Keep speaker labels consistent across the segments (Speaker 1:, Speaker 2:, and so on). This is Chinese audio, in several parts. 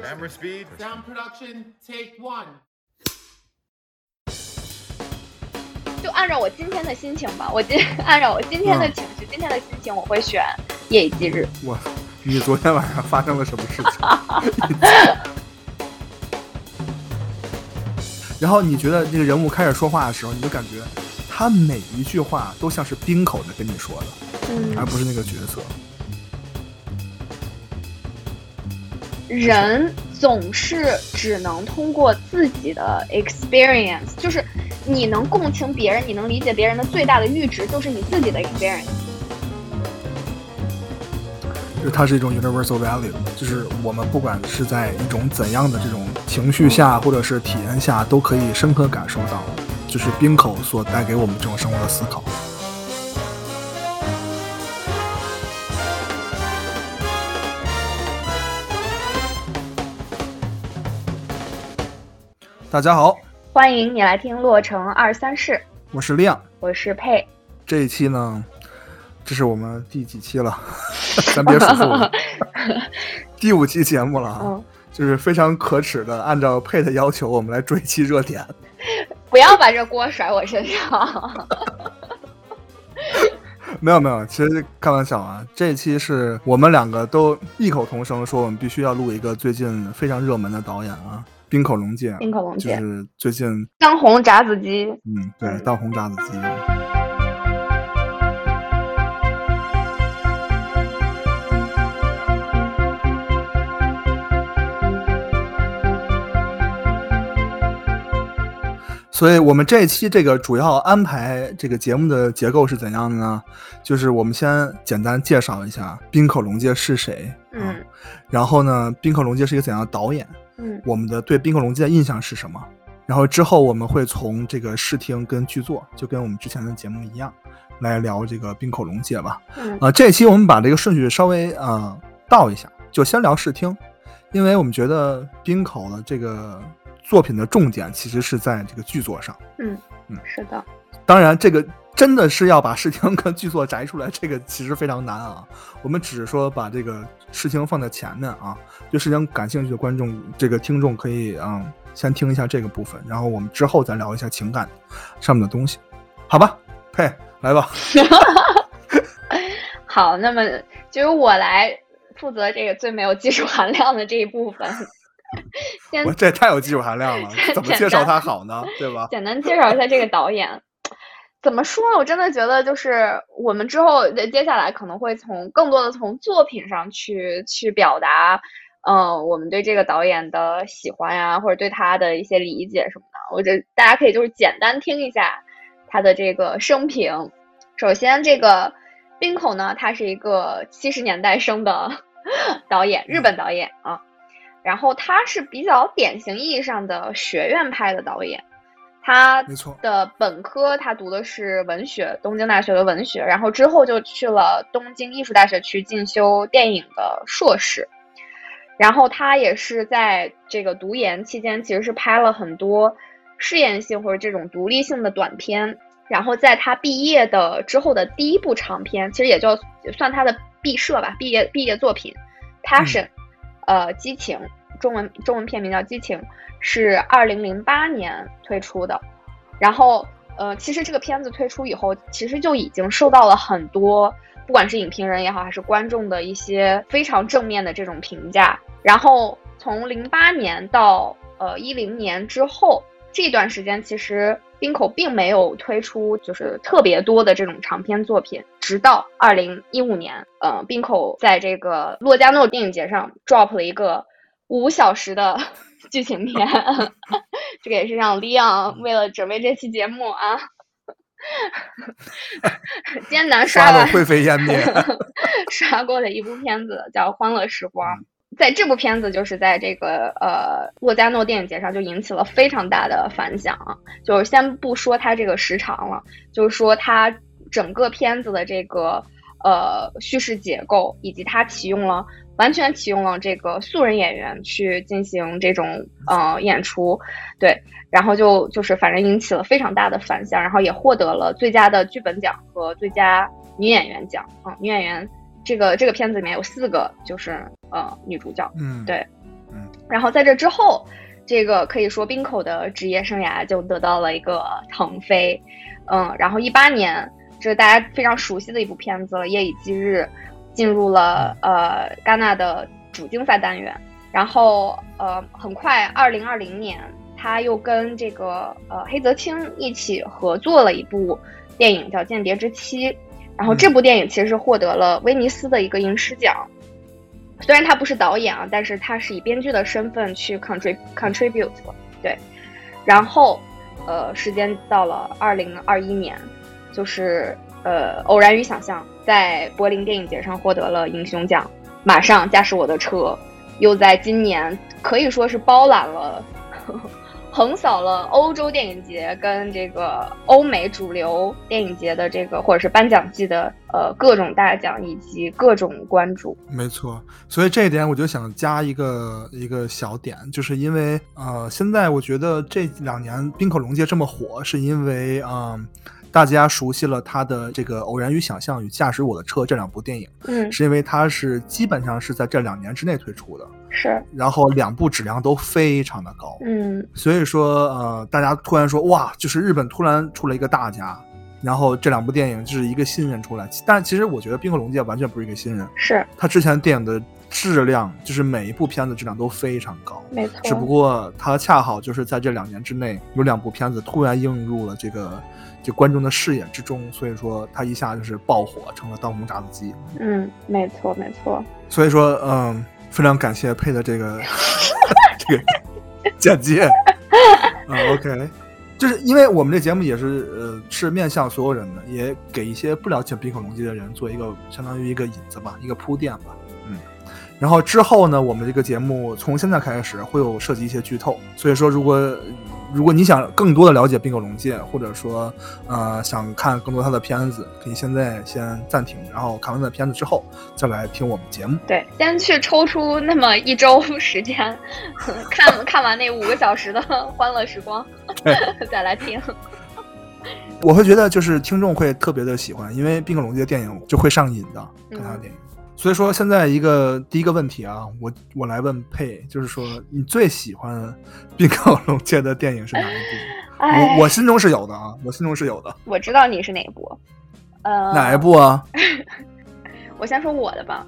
Speaker 1: Camera speed.
Speaker 2: Sound production, take one.
Speaker 3: 就按照我今天的心情吧，我今 按照我今天的情绪、今天的心情，我会选夜以继日。
Speaker 4: 我，你昨天晚上发生了什么事情？然后你觉得这个人物开始说话的时候，你就感觉他每一句话都像是冰口的跟你说的，
Speaker 3: 嗯
Speaker 4: 而不是那个角色。
Speaker 3: 人总是只能通过自己的 experience，就是你能共情别人，你能理解别人的最大的阈值就是你自己的 experience。
Speaker 4: 就它是一种 universal value，就是我们不管是在一种怎样的这种情绪下，或者是体验下，都可以深刻感受到，就是冰口所带给我们这种生活的思考。大家好，
Speaker 3: 欢迎你来听洛城二三事，
Speaker 4: 我是亮。
Speaker 3: 我是佩。
Speaker 4: 这一期呢，这是我们第几期了？咱别数数了，第五期节目了啊！
Speaker 3: 嗯，
Speaker 4: 就是非常可耻的，按照佩的要求，我们来追一期热点。
Speaker 3: 不要把这锅甩我身上。
Speaker 4: 没有没有，其实开玩笑啊，这一期是我们两个都异口同声说，我们必须要录一个最近非常热门的导演啊，滨口龙介，
Speaker 3: 冰口龙介，
Speaker 4: 就是最近
Speaker 3: 当红炸子鸡。
Speaker 4: 嗯对当红炸子鸡。所以我们这一期这个主要安排这个节目的结构是怎样的呢？就是我们先简单介绍一下冰口龙介是谁，啊
Speaker 3: 嗯
Speaker 4: 然后呢，冰口龙介是一个怎样的导演，
Speaker 3: 嗯
Speaker 4: 我们的对冰口龙介的印象是什么？然后之后我们会从这个视听跟剧作，就跟我们之前的节目一样，来聊这个冰口龙介吧。
Speaker 3: 嗯
Speaker 4: 啊、这一期我们把这个顺序稍微呃倒一下，就先聊视听，因为我们觉得冰口的这个作品的重点其实是在这个剧作上。
Speaker 3: 嗯
Speaker 4: 嗯，
Speaker 3: 是的。
Speaker 4: 当然，这个真的是要把事情跟剧作摘出来，这个其实非常难啊。我们只是说把这个事情放在前面啊，对视听感兴趣的观众，这个听众可以嗯先听一下这个部分，然后我们之后再聊一下情感上面的东西，好吧？嘿，来吧。
Speaker 3: 好，那么就由我来负责这个最没有技术含量的这一部分。先
Speaker 4: 我这也太有技术含量了，怎么介绍他好呢？对吧？
Speaker 3: 简单介绍一下这个导演。怎么说呢？我真的觉得，就是我们之后接下来可能会从更多的从作品上去去表达，嗯、我们对这个导演的喜欢呀，或者对他的一些理解什么的。我觉得大家可以就是简单听一下他的这个生平。首先，这个冰口呢，他是一个七十年代生的 导演，日本导演啊。然后他是比较典型意义上的学院派的导演，他
Speaker 4: 没错
Speaker 3: 的本科他读的是文学，东京大学的文学，然后之后就去了东京艺术大学去进修电影的硕士。然后他也是在这个读研期间，其实是拍了很多试验性或者这种独立性的短片。然后在他毕业的之后的第一部长片，其实也就算他的毕设吧，毕业毕业作品《Passion》，呃，激情，中文中文片名叫《激情》，是二零零八年推出的。然后，呃，其实这个片子推出以后，其实就已经受到了很多，不管是影评人也好，还是观众的一些非常正面的这种评价。然后从零八年到呃一零年之后这段时间，其实冰口并没有推出就是特别多的这种长篇作品，直到二零一五年，呃，冰口在这个洛迦诺电影节上 drop 了一个五小时的剧情片，这个也是让李昂为了准备这期节目啊，艰难刷完
Speaker 4: 刷的灰飞烟灭。
Speaker 3: 刷过的一部片子叫《欢乐时光》。在这部片子就是在这个呃洛迦诺电影节上就引起了非常大的反响啊，就是先不说它这个时长了，就是说它整个片子的这个呃叙事结构，以及它启用了完全启用了这个素人演员去进行这种呃演出，对，然后就就是反正引起了非常大的反响，然后也获得了最佳的剧本奖和最佳女演员奖。嗯、女演员这个这个片子里面有四个就是呃女主角，
Speaker 4: 嗯，
Speaker 3: 对
Speaker 4: 嗯。
Speaker 3: 然后在这之后，这个可以说冰口的职业生涯就得到了一个腾飞。嗯，然后一八年，这是大家非常熟悉的一部片子了《夜以继日》，进入了呃戛纳的主竞赛单元。然后呃，很快二零二零年，他又跟这个呃黑泽清一起合作了一部电影叫《间谍之妻》。然后这部电影其实是获得了威尼斯的一个银狮奖。虽然他不是导演啊，但是他是以编剧的身份去 contrib contribute 了，对。然后，呃，时间到了二零二一年，就是呃，偶然与想象在柏林电影节上获得了英雄奖，马上驾驶我的车，又在今年可以说是包揽了。横扫了欧洲电影节跟这个欧美主流电影节的这个或者是颁奖季的呃各种大奖以及各种关注。
Speaker 4: 没错，所以这一点我就想加一个一个小点，就是因为呃，现在我觉得这两年冰口龙界这么火，是因为嗯、大家熟悉了他的这个《偶然与想象》与《驾驶我的车》这两部电影，
Speaker 3: 嗯，
Speaker 4: 是因为它是基本上是在这两年之内推出的，
Speaker 3: 是，
Speaker 4: 然后两部质量都非常的高，
Speaker 3: 嗯。
Speaker 4: 所以说呃，大家突然说哇，就是日本突然出了一个大家。然后这两部电影就是一个新人出来，但其实我觉得冰河龙界完全不是一个新人，
Speaker 3: 是，
Speaker 4: 他之前电影的质量，就是每一部片子质量都非常高，
Speaker 3: 没错。
Speaker 4: 只不过他恰好就是在这两年之内有两部片子突然映入了这个就观众的视野之中，所以说他一下就是爆火，成了当红炸子鸡。
Speaker 3: 嗯，没错没错。
Speaker 4: 所以说，嗯，非常感谢配的这个 这个简介。嗯，OK，就是因为我们这节目也是呃是面向所有人的，也给一些不了解冰口龙介的人做一个相当于一个引子吧，一个铺垫吧。嗯，然后之后呢，我们这个节目从现在开始会有涉及一些剧透，所以说如果如果你想更多的了解冰口龙介，或者说呃想看更多他的片子，可以现在先暂停，然后看完他的片子之后再来听我们节目。
Speaker 3: 对，先去抽出那么一周时间，看看完那五个小时的欢乐时光，再来听。
Speaker 4: 我会觉得就是听众会特别的喜欢，因为冰口龙介的电影就会上瘾的，看他的电影。所以说现在一个第一个问题啊，我我来问佩，就是说你最喜欢冰口龙介的电影是哪一部？
Speaker 3: 哎
Speaker 4: 我我心中是有的啊，我心中是有的。
Speaker 3: 我知道你是哪一部，呃，
Speaker 4: 哪一？部啊？
Speaker 3: 我先说我的吧。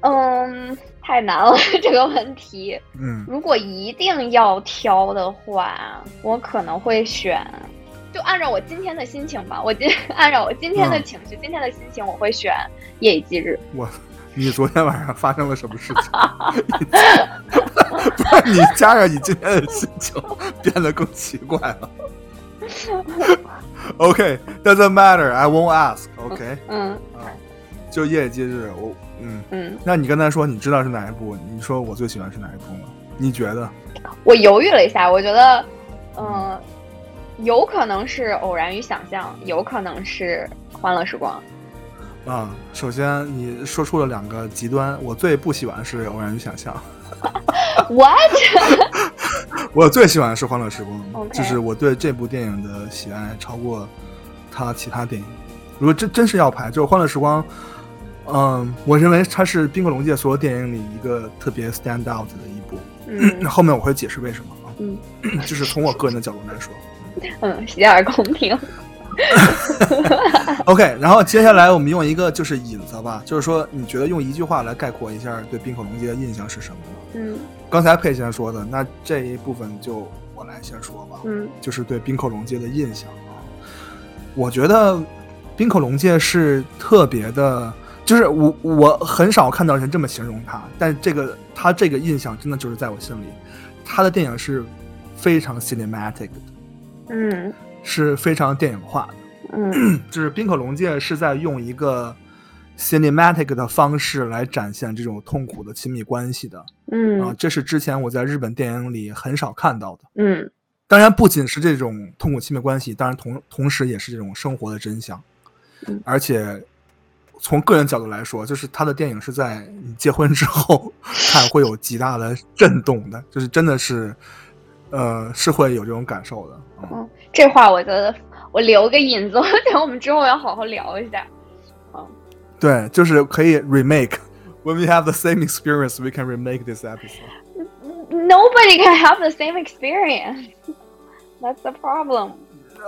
Speaker 3: 嗯，太难了 这个问题。
Speaker 4: 嗯
Speaker 3: 如果一定要挑的话，我可能会选，就按照我今天的心情吧。我今按照我今天的情绪、今天的心情，我会选《夜以继日
Speaker 4: 我，你昨天晚上发生了什么事情？不是你加上你今天的心情变得更奇怪了。OK，doesn't、matter，I won't ask。OK，》。
Speaker 3: 嗯
Speaker 4: 啊，就夜以继日，我嗯，
Speaker 3: 嗯，
Speaker 4: 那你刚才说你知道是哪一部？你说我最喜欢是哪一部吗？你觉得？
Speaker 3: 我犹豫了一下，我觉得，嗯、有可能是《偶然与想象》，有可能是《欢乐时光》。
Speaker 4: 啊，首先你说出了两个极端，我最不喜欢是《偶然与想象》
Speaker 3: ，What？
Speaker 4: 我最喜欢的是《欢乐时光》就是我对这部电影的喜爱超过他其他电影。如果真真是要排，就是《欢乐时光》，嗯，我认为它是冰火龙界所有电影里一个特别 stand out 的一部。
Speaker 3: 嗯
Speaker 4: 后面我会解释为什么啊，
Speaker 3: 嗯
Speaker 4: 就是从我个人的角度来说。
Speaker 3: 嗯，洗耳恭听。
Speaker 4: OK，然后接下来我们用一个就是引子吧，就是说你觉得用一句话来概括一下对冰口龙介的印象是什么呢？
Speaker 3: 嗯
Speaker 4: 刚才佩先说的，那这一部分就我来先说吧。
Speaker 3: 嗯
Speaker 4: 就是对冰口龙介的印象啊。我觉得冰口龙介是特别的，就是我我很少看到人这么形容他，但这个他这个印象真的就是在我心里，他的电影是非常 cinematic 的，
Speaker 3: 嗯
Speaker 4: 是非常电影化的。
Speaker 3: 嗯
Speaker 4: 就是冰口龙介是在用一个 cinematic 的方式来展现这种痛苦的亲密关系的嗯啊，
Speaker 3: 嗯
Speaker 4: 这是之前我在日本电影里很少看到的。
Speaker 3: 嗯
Speaker 4: 当然，不仅是这种痛苦亲密关系，当然同同时也是这种生活的真相。
Speaker 3: 嗯
Speaker 4: 而且从个人角度来说，就是他的电影是在你结婚之后 看会有极大的震动的，就是真的是，呃，是会有这种感受的。嗯，
Speaker 3: 嗯，这话我觉得我留个引子，我觉得我们之后要好好聊一下。
Speaker 4: 嗯对，就是可以 remake。When we have the same experience, we can remake this episode.
Speaker 3: nobody can have the same experience. That's the problem.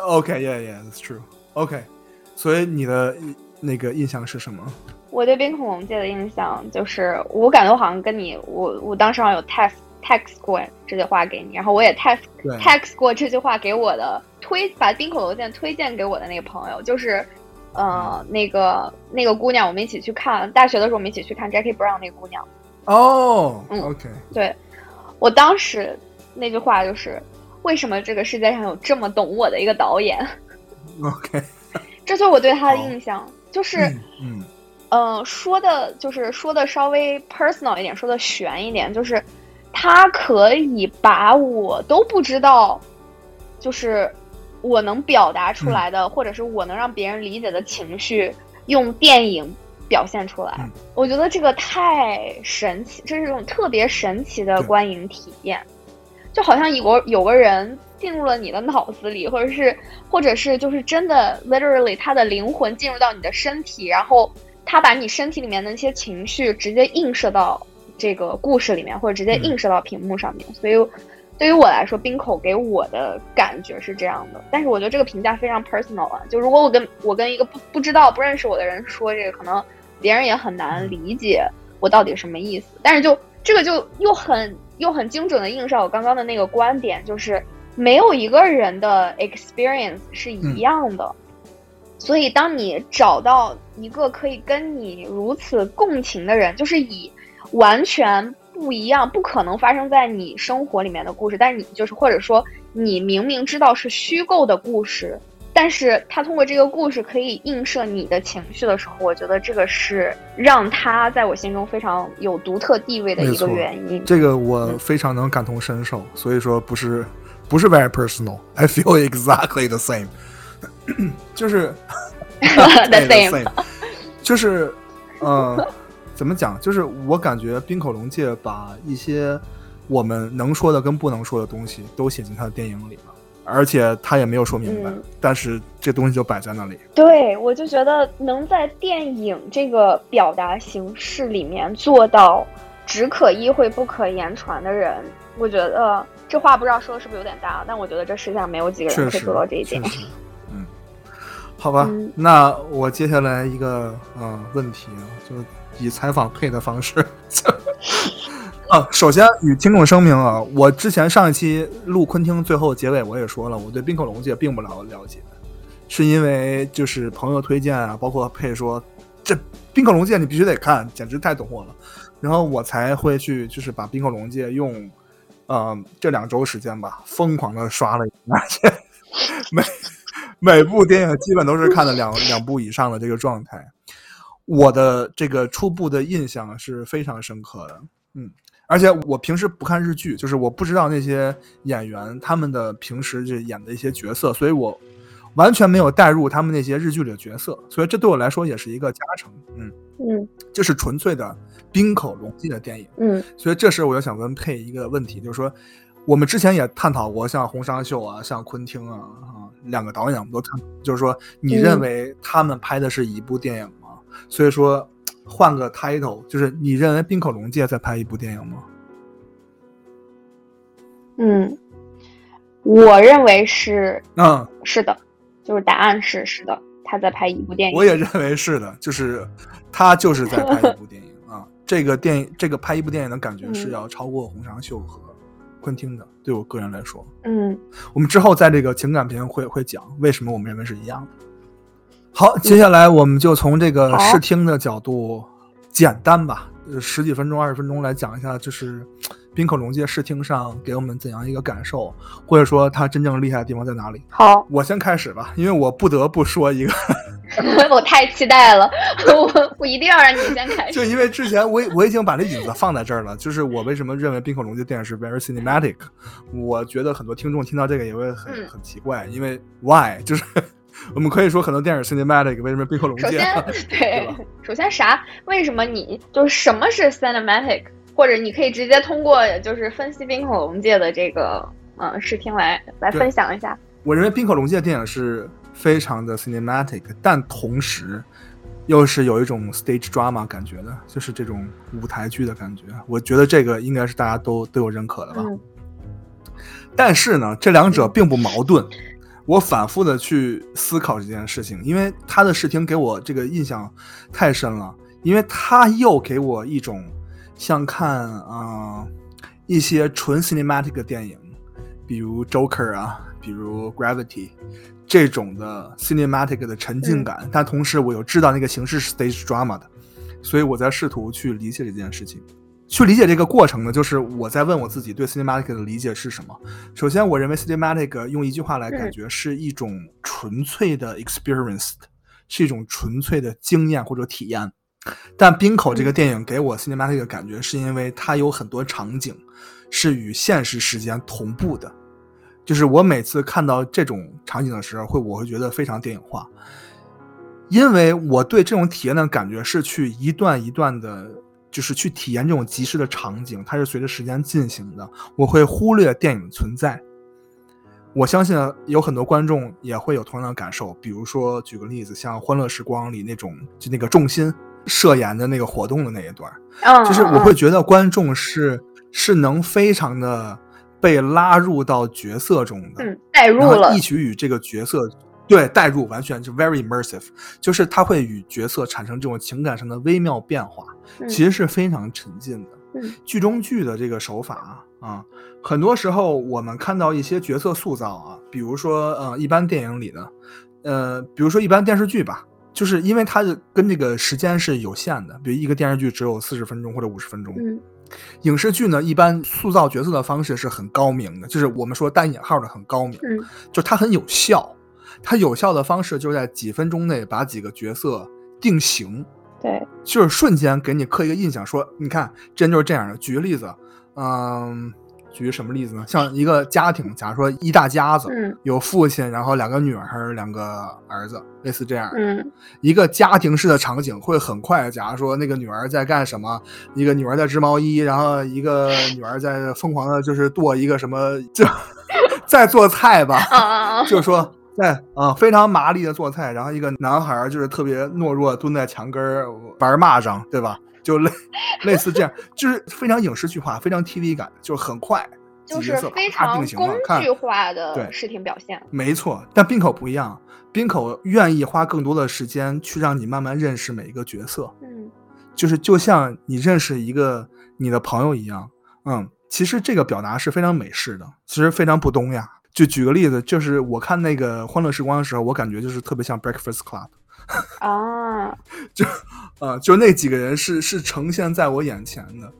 Speaker 4: Okay, yeah, yeah, that's true. Okay，所以你的那个印象是什么？
Speaker 3: 我对冰恐龙界的印象就是，我感觉我好像跟你，我我当时好像有 text text 过这句话给你，然后我也 text text 过这句话给我的推把冰口邮件推荐给我的那个朋友，就是呃那个那个姑娘，我们一起去看大学的时候，我们一起去看 Jackie Brown 那个姑娘。
Speaker 4: 哦、
Speaker 3: 嗯
Speaker 4: o k
Speaker 3: 对我当时那句话就是，为什么这个世界上有这么懂我的一个导演
Speaker 4: ？OK，
Speaker 3: 这就是我对他的印象，就是。
Speaker 4: 嗯嗯
Speaker 3: 嗯，说的就是说的稍微 personal 一点，说的悬一点，就是他可以把我都不知道，就是我能表达出来的，或者是我能让别人理解的情绪，用电影表现出来。
Speaker 4: 嗯。
Speaker 3: 我觉得这个太神奇，这是一种特别神奇的观影体验，就好像有个有个人进入了你的脑子里，或者是或者是就是真的 literally 他的灵魂进入到你的身体，然后他把你身体里面的那些情绪直接映射到这个故事里面，或者直接
Speaker 4: 嗯
Speaker 3: 映射到屏幕上面。所以对于我来说，冰口给我的感觉是这样的。但是我觉得这个评价非常 personal 啊，就如果我跟我跟一个不不知道不认识我的人说这个，可能别人也很难理解我到底什么意思。但是就这个就又很又很精准的映射我刚刚的那个观点，就是没有一个人的 experience 是一样的。所以，当你找到一个可以跟你如此共情的人，就是以完全不一样、不可能发生在你生活里面的故事，但是你就是或者说你明明知道是虚构的故事，但是他通过这个故事可以映射你的情绪的时候，我觉得这个是让他在我心中非常有独特地位的一个原因。
Speaker 4: 这个我非常能感同身受，所以说不是 不是 very personal。I feel exactly the same，就是
Speaker 3: The same
Speaker 4: 就是呃，怎么讲？就是我感觉冰口龙介把一些我们能说的跟不能说的东西都写进他的电影里了，而且他也没有说明白，
Speaker 3: 嗯
Speaker 4: 但是这东西就摆在那里。
Speaker 3: 对，我就觉得能在电影这个表达形式里面做到只可意会不可言传的人，我觉得这话不知道说的是不是有点大，但我觉得这世界上没有几个人可以做到这一点
Speaker 4: 好吧，
Speaker 3: 嗯
Speaker 4: 那我接下来一个呃问题啊，就以采访配的方式，就 啊，首先与听众声明啊，我之前上一期录昆汀最后结尾我也说了，我对冰口龙介并不了了解，是因为就是朋友推荐啊，包括配说这冰口龙介你必须得看，简直太懂我了，然后我才会去就是把冰口龙介用。呃，这两周时间吧，疯狂的刷了一遍，而且每每部电影基本都是看了两两部以上的这个状态。我的这个初步的印象是非常深刻的，嗯，而且我平时不看日剧，就是我不知道那些演员他们的平时这演的一些角色，所以我完全没有带入他们那些日剧里的角色，所以这对我来说也是一个加成，嗯，
Speaker 3: 嗯
Speaker 4: 这是纯粹的冰口龙记的电影。
Speaker 3: 嗯
Speaker 4: 所以这时我就想问佩一个问题，就是说，我们之前也探讨过，像洪尚秀啊，像昆汀啊，啊，两个导演我们都探讨，就是说，你认为他们拍的是一部电影吗？所以说，换个 title，就是你认为冰口龙介在拍一部电影吗？
Speaker 3: 嗯，我认为是
Speaker 4: 嗯，
Speaker 3: 是的，就是答案是是的，他在拍一部电影。
Speaker 4: 我也认为是的，就是他就是在拍一部电影啊。这个电影，这个拍一部电影的感觉是
Speaker 3: 嗯
Speaker 4: 要超过洪尚秀和昆汀的，对我个人来说。
Speaker 3: 嗯
Speaker 4: 我们之后在这个情感片会会讲为什么我们认为是一样的。好，接下来我们就从这个
Speaker 3: 好
Speaker 4: 视听的角度，简单吧，呃十几分钟、二十分钟来讲一下，就是冰口龙介视听上给我们怎样一个感受，或者说它真正厉害的地方在哪里。
Speaker 3: 好，
Speaker 4: 我先开始吧，因为我不得不说一个，
Speaker 3: 我太期待了，我我一定要让你先开始。
Speaker 4: 就因为之前我已我已经把这引子放在这儿了，就是我为什么认为冰口龙介电影是 very cinematic，我觉得很多听众听到这个也会很
Speaker 3: 嗯
Speaker 4: 很奇怪，因为 why 就是我们可以说很多电影 cinematic，为什么冰恐龙界？
Speaker 3: 首先，
Speaker 4: 对
Speaker 3: 对，首先啥？为什么你就是什么是 cinematic？或者你可以直接通过就是分析冰口龙界的这个嗯视听来来分享一下。
Speaker 4: 我认为冰口龙界电影是非常的 cinematic，但同时又是有一种 stage drama 感觉的，就是这种舞台剧的感觉。我觉得这个应该是大家都都有认可的吧。
Speaker 3: 嗯
Speaker 4: 但是呢，这两者并不矛盾。我反复的去思考这件事情，因为他的视听给我这个印象太深了，因为他又给我一种像看啊、呃一些纯 cinematic 的电影，比如 Joker 啊，比如 Gravity 这种的 cinematic 的沉浸感，但同时我又知道那个形式是 stage drama 的，所以我在试图去理解这件事情。去理解这个过程呢，就是我在问我自己对 cinematic 的理解是什么。首先，我认为 cinematic 用一句话来感觉是一种纯粹的 experience，是一种纯粹的经验或者体验。但冰口这个电影给我 cinematic 的感觉，是因为它有很多场景是与现实时间同步的。就是我每次看到这种场景的时候，会我会觉得非常电影化，因为我对这种体验的感觉是去一段一段的，就是去体验这种即时的场景，它是随着时间进行的，我会忽略电影的存在。我相信有很多观众也会有同样的感受，比如说举个例子，像《欢乐时光》里那种就那个重心设言的那个活动的那一段，
Speaker 3: 嗯，
Speaker 4: 就是我会觉得观众是是能非常的被拉入到角色中的，
Speaker 3: 嗯带入了
Speaker 4: 一，起与这个角色对带入，完全就 very immersive，就是他会与角色产生这种情感上的微妙变化，
Speaker 3: 嗯
Speaker 4: 其实是非常沉浸的。
Speaker 3: 嗯
Speaker 4: 剧中剧的这个手法啊，很多时候我们看到一些角色塑造啊，比如说呃，一般电影里的，呃，比如说一般电视剧吧，就是因为它的跟这个时间是有限的，比如一个电视剧只有四十分钟或者五十分钟，
Speaker 3: 嗯
Speaker 4: 影视剧呢，一般塑造角色的方式是很高明的，就是我们说带引号的很高明，
Speaker 3: 嗯
Speaker 4: 就它很有效。它有效的方式就是在几分钟内把几个角色定型，
Speaker 3: 对，
Speaker 4: 就是瞬间给你刻一个印象，说你看，人就是这样的。举个例子，嗯，举什么例子呢？像一个家庭，假如说一大家子，
Speaker 3: 嗯
Speaker 4: 有父亲，然后两个女儿，两个儿子，类似这样。
Speaker 3: 嗯
Speaker 4: 一个家庭式的场景会很快，假如说那个女儿在干什么，一个女儿在织毛衣，然后一个女儿在疯狂的就是剁一个什么，就 在做菜吧，就是说在啊、非常麻利的做菜，然后一个男孩就是特别懦弱，蹲在墙根儿玩蚂蚱，对吧？就类类似这样，就是非常影视剧化，非常 TV 感，就是很快，
Speaker 3: 就是非常工具化的
Speaker 4: 对
Speaker 3: 视听表现。
Speaker 4: 没错，但冰口不一样，冰口愿意花更多的时间去让你慢慢认识每一个角色，
Speaker 3: 嗯
Speaker 4: 就是就像你认识一个你的朋友一样。嗯，其实这个表达是非常美式的，其实非常不东亚。就举个例子，就是我看那个《欢乐时光》的时候，我感觉就是特别像 Breakfast Club，
Speaker 3: 啊，就
Speaker 4: 呃，就那几个人是是呈现在我眼前的。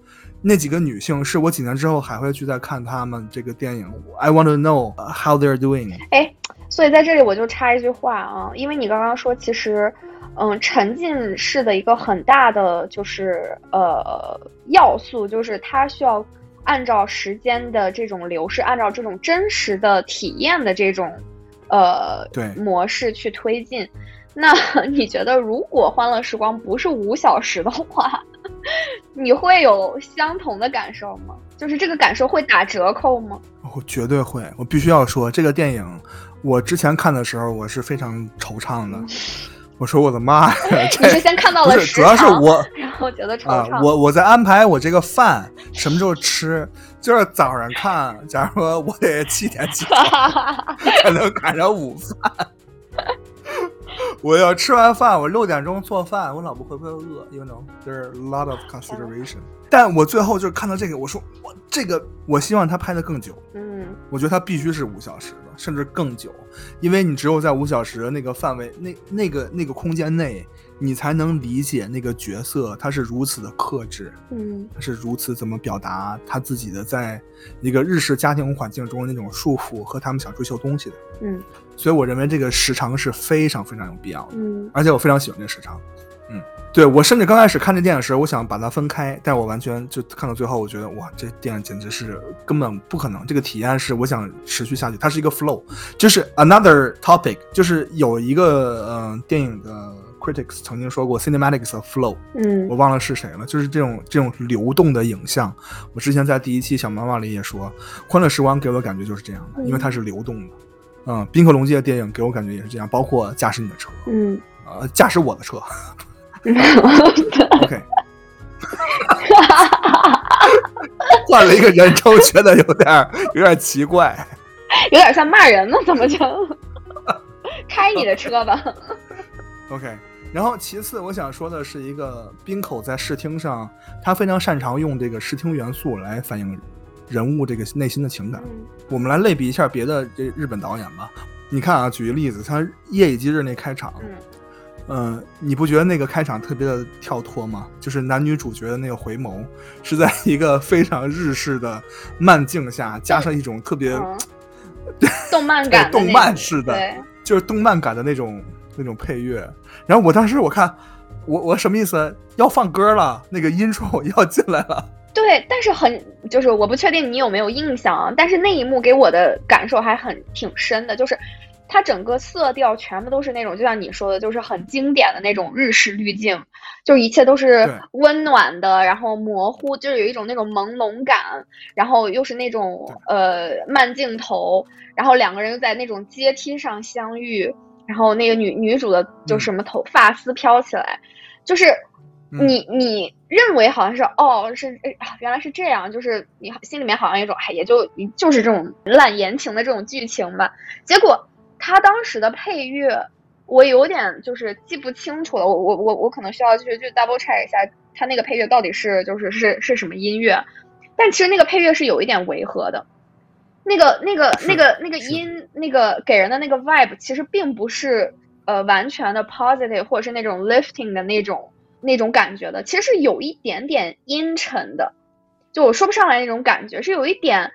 Speaker 4: 那几个女性是我几年之后还会去再看他们这个电影。I want to know how they're doing。
Speaker 3: 哎，所以在这里我就插一句话啊，因为你刚刚说，其实，嗯，沉浸式的一个很大的就是呃要素，就是它需要按照时间的这种流逝，按照这种真实的体验的这种呃
Speaker 4: 对
Speaker 3: 模式去推进。那你觉得，如果《欢乐时光》不是五小时的话，你会有相同的感受吗？就是这个感受会打折扣吗？
Speaker 4: 我绝对会，我必须要说，这个电影我之前看的时候，我是非常惆怅的。我说我的妈呀，
Speaker 3: 你
Speaker 4: 这
Speaker 3: 是先看到了时
Speaker 4: 主要是我
Speaker 3: 然后觉得惆
Speaker 4: 啊
Speaker 3: 怅。，
Speaker 4: 我我在安排我这个饭什么时候吃，就是早上看，假如说我得七点起床才能赶上午饭。我要吃完饭，我六点钟做饭，我老婆会不会饿？You know, there are a lot of consideration。但我最后就是看到这个，我说我这个，我希望他拍的更久。
Speaker 3: 嗯
Speaker 4: 我觉得他必须是五小时的，甚至更久，因为你只有在五小时的那个范围、那那个那个空间内，你才能理解那个角色他是如此的克制，
Speaker 3: 嗯
Speaker 4: 他是如此怎么表达他自己的在一个日式家庭环境中的那种束缚和他们想追求东西的。
Speaker 3: 嗯
Speaker 4: 所以我认为这个时长是非常非常有必要的，
Speaker 3: 嗯
Speaker 4: 而且我非常喜欢这个时长。嗯，对我甚至刚开始看这电影时，我想把它分开，但我完全就看到最后，我觉得哇，这电影简直是根本不可能。这个体验是我想持续下去，它是一个 flow，就是 another topic，就是有一个嗯、呃电影的 critics 曾经说过 cinematics of flow，
Speaker 3: 嗯
Speaker 4: 我忘了是谁了，就是这种这种流动的影像。我之前在第一期小妈妈里也说，《欢乐时光》给我的感觉就是这样的，因为它是流动的。嗯，宾客隆基的电影给我感觉也是这样，包括驾驶你的车，
Speaker 3: 嗯
Speaker 4: 呃，驾驶我的车，OK，换了一个人称，觉得有点有点奇怪。
Speaker 3: 有点 像骂人呢，怎么就开你的车吧
Speaker 4: ？OK，然后其次我想说的是一个冰口在视听上，他非常擅长用这个视听元素来反映人物这个内心的情感。
Speaker 3: 嗯
Speaker 4: 我们来类比一下别的这日本导演吧。你看啊，举个例子，他《夜以继日》那开场，
Speaker 3: 嗯
Speaker 4: 嗯、你不觉得那个开场特别的跳脱吗？就是男女主角的那个回眸，是在一个非常日式的慢镜下，加上一种特别、
Speaker 3: 嗯，动漫感
Speaker 4: 动漫式的
Speaker 3: 对，
Speaker 4: 就是动漫感的那种那种配乐。然后我当时我看，我我什么意思？要放歌了，那个 intro 要进来了。
Speaker 3: 对，但是很就是我不确定你有没有印象啊，但是那一幕给我的感受还很挺深的，就是它整个色调全部都是那种，就像你说的，就是很经典的那种日式滤镜，就一切都是温暖的，然后模糊，就是有一种那种朦胧感，然后又是那种呃慢镜头，然后两个人又在那种阶梯上相遇，然后那个女女主的就
Speaker 4: 嗯
Speaker 3: 什么头发丝飘起来，就是。
Speaker 4: 嗯
Speaker 3: 你你认为好像是哦是哎啊原来是这样，就是你心里面好像有一种哎也就就是这种烂言情的这种剧情吧。结果他当时的配乐我有点就是记不清楚了，我我我我可能需要去去 double check 一下他那个配乐到底是就是是是什么音乐。但其实那个配乐是有一点违和的，那个那个那个那个音那个给人的那个 vibe 其实并不是呃完全的 positive 或者是那种 lifting 的那种那种感觉的，其实是有一点点阴沉的，就我说不上来那种感觉，是有一点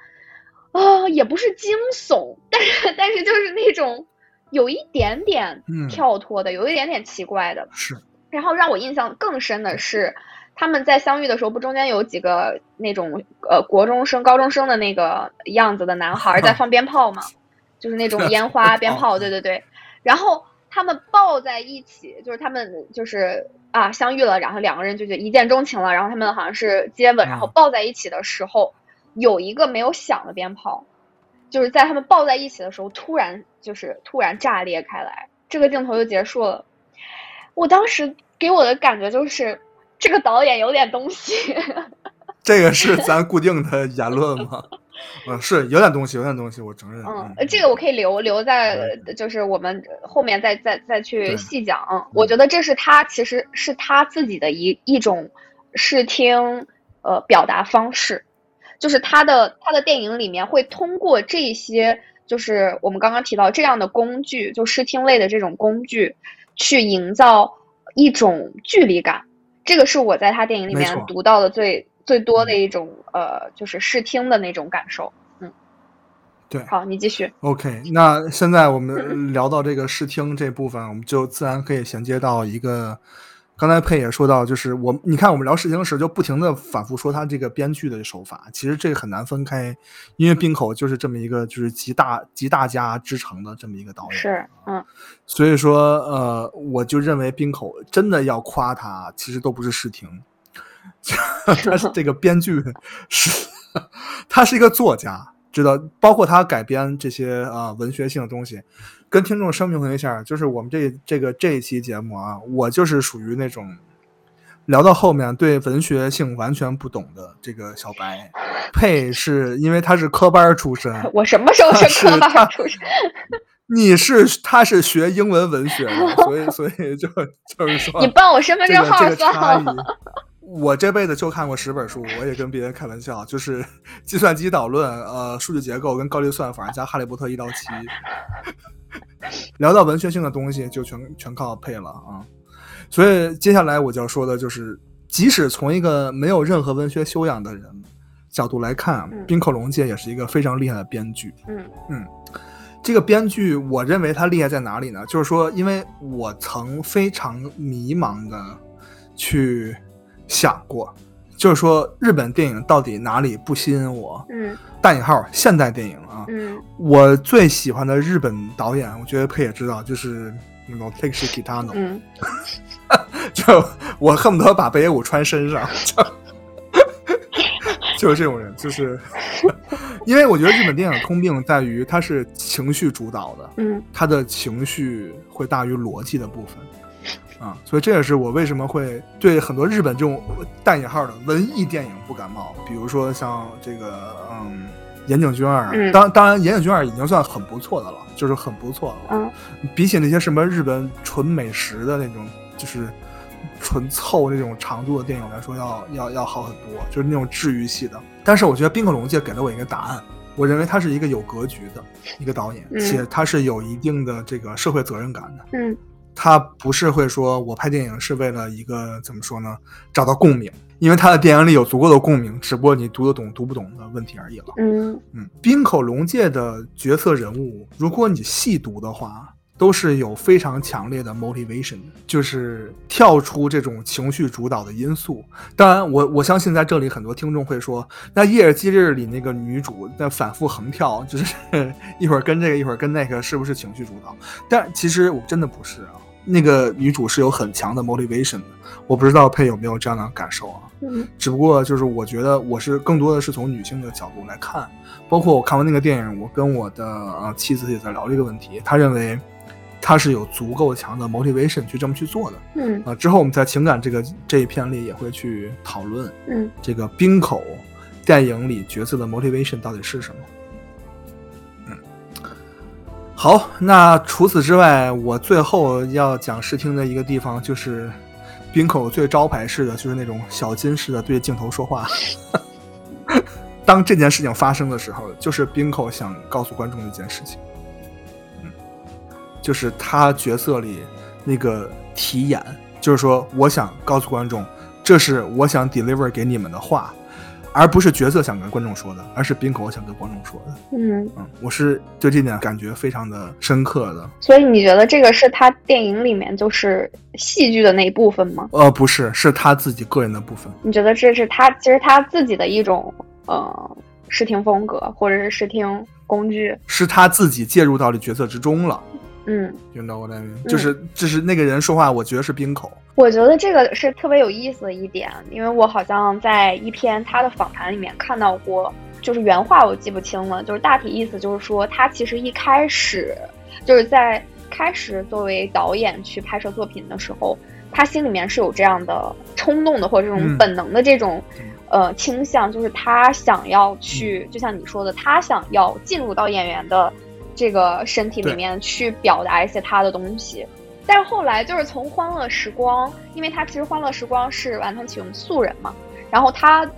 Speaker 3: 啊、也不是惊悚，但是但是就是那种有一点点
Speaker 4: 嗯
Speaker 3: 跳脱的，有一点点奇怪的。
Speaker 4: 是，
Speaker 3: 然后让我印象更深的是，他们在相遇的时候，不中间有几个那种呃国中生、高中生的那个样子的男孩儿在放鞭炮嘛，就是那种烟花 鞭炮，对对对。然后他们抱在一起，就是他们就是啊相遇了，然后两个人就是一见钟情了，然后他们好像是接吻，然后
Speaker 4: 嗯
Speaker 3: 抱在一起的时候，有一个没有响的鞭炮，就是在他们抱在一起的时候，突然就是突然炸裂开来，这个镜头就结束了。我当时给我的感觉就是，这个导演有点东西。
Speaker 4: 这个是咱固定的言论吗？嗯，是有点东西，有点东西，我承认。
Speaker 3: 嗯，这个我可以留留在，就是我们后面再再再去细讲。我觉得这是他其实是他自己的一一种视听呃表达方式，就是他的他的电影里面会通过这些，就是我们刚刚提到这样的工具，就视听类的这种工具，去营造一种距离感。这个是我在他电影里面读到的最最多的一种呃，就是视听的那种感受。嗯，
Speaker 4: 对
Speaker 3: 好，你继续。
Speaker 4: OK，那现在我们聊到这个视听这部分，我们就自然可以衔接到一个，刚才佩也说到，就是我你看我们聊视听时就不停的反复说他这个编剧的手法，其实这个很难分开，因为冰口就是这么一个就是集大集大家之长的这么一个导演，
Speaker 3: 是，嗯，
Speaker 4: 所以说呃，我就认为冰口真的要夸他，其实都不是视听，他是这个编剧是，他是一个作家，知道，包括他改编这些啊、呃文学性的东西，跟听众声明一下，就是我们这这个这一期节目啊，我就是属于那种聊到后面对文学性完全不懂的这个小白，佩是因为他是科班出身，
Speaker 3: 我什么时候是科班出身？
Speaker 4: 你是他是学英文文学的，所以所以就就是说，
Speaker 3: 你报我身份
Speaker 4: 这个
Speaker 3: 证号
Speaker 4: 这个差
Speaker 3: 算
Speaker 4: 异。我这辈子就看过十本书，我也跟别人开玩笑，就是计算机导论、呃数据结构跟高级算法加哈利波特一到七。聊到文学性的东西，就全全靠配了啊。所以接下来我就要说的就是，即使从一个没有任何文学修养的人角度来看，
Speaker 3: 嗯
Speaker 4: 滨口龙介也是一个非常厉害的编剧。
Speaker 3: 嗯
Speaker 4: 嗯，这个编剧，我认为他厉害在哪里呢？就是说，因为我曾非常迷茫的去想过，就是说日本电影到底哪里不吸引我？
Speaker 3: 嗯
Speaker 4: 大引号现代电影啊，
Speaker 3: 嗯。
Speaker 4: 我最喜欢的日本导演，我觉得佩也知道，就是那种 Takeshi Kitano，、
Speaker 3: 嗯，
Speaker 4: 就我恨不得把北野武穿身上，就就是这种人，就是。因为我觉得日本电影通病在于它是情绪主导的，
Speaker 3: 嗯。
Speaker 4: 它的情绪会大于逻辑的部分。啊，所以这也是我为什么会对很多日本这种带引号的文艺电影不感冒，比如说像这个嗯。岩井俊二，
Speaker 3: 嗯
Speaker 4: 当当然，岩井俊二已经算很不错的了，就是很不错了。
Speaker 3: 嗯
Speaker 4: 比起那些什么日本纯美食的那种，就是纯凑那种长度的电影来说，要要要好很多，就是那种治愈系的。但是我觉得冰口龙介给了我一个答案，我认为他是一个有格局的一个导演，
Speaker 3: 嗯
Speaker 4: 且他是有一定的这个社会责任感的。
Speaker 3: 嗯
Speaker 4: 他不是会说我拍电影是为了一个怎么说呢，找到共鸣，因为他的电影里有足够的共鸣，只不过你读得懂读不懂的问题而已了。
Speaker 3: 嗯
Speaker 4: 嗯，滨口龙介的角色人物，如果你细读的话，都是有非常强烈的 motivation 的，就是跳出这种情绪主导的因素。当然我，我相信在这里很多听众会说，那《夜日祭日》里那个女主在反复横跳，就是 一会儿跟这个一会儿跟那个，是不是情绪主导？但其实我真的不是啊，那个女主是有很强的 motivation 的。我不知道佩有没有这样的感受啊？
Speaker 3: 嗯
Speaker 4: 只不过就是我觉得我是更多的是从女性的角度来看，包括我看完那个电影，我跟我的呃妻子也在聊这个问题，她认为他是有足够强的 motivation 去这么去做的
Speaker 3: 嗯
Speaker 4: 啊、之后我们在情感这个这一篇里也会去讨论
Speaker 3: 嗯
Speaker 4: 这个冰口电影里角色的 motivation 到底是什么。好，那除此之外，我最后要讲视听的一个地方就是冰口最招牌式的，就是那种小金式的对着镜头说话。当这件事情发生的时候，就是冰口想告诉观众的一件事情，嗯，就是他角色里那个题眼，就是说我想告诉观众，这是我想 deliver 给你们的话，而不是角色想跟观众说的，而是冰口想跟观众说的。
Speaker 3: 嗯，
Speaker 4: 嗯，我是对这点感觉非常的深刻的。
Speaker 3: 所以你觉得这个是他电影里面就是戏剧的那一部分吗？
Speaker 4: 呃，不是，是他自己个人的部分。
Speaker 3: 你觉得这是他其实他自己的一种呃视听风格，或者是视听工具？
Speaker 4: 是他自己介入到了角色之中了。
Speaker 3: 嗯
Speaker 4: ，You know what I mean？、就是就是那个人说话，我觉得是冰口。
Speaker 3: 我觉得这个是特别有意思的一点，因为我好像在一篇他的访谈里面看到过，就是原话我记不清了，就是大体意思就是说，他其实一开始就是在开始作为导演去拍摄作品的时候，他心里面是有这样的冲动的，或者这种
Speaker 4: 嗯。
Speaker 3: 本能的这种、
Speaker 4: 嗯。
Speaker 3: 呃倾向，就是他想要去，就像你说的，他想要进入到演员的这个身体里面去表达一些他的东西。但是后来就是从《欢乐时光》，因为他其实《欢乐时光》是完全启用素人嘛，然后他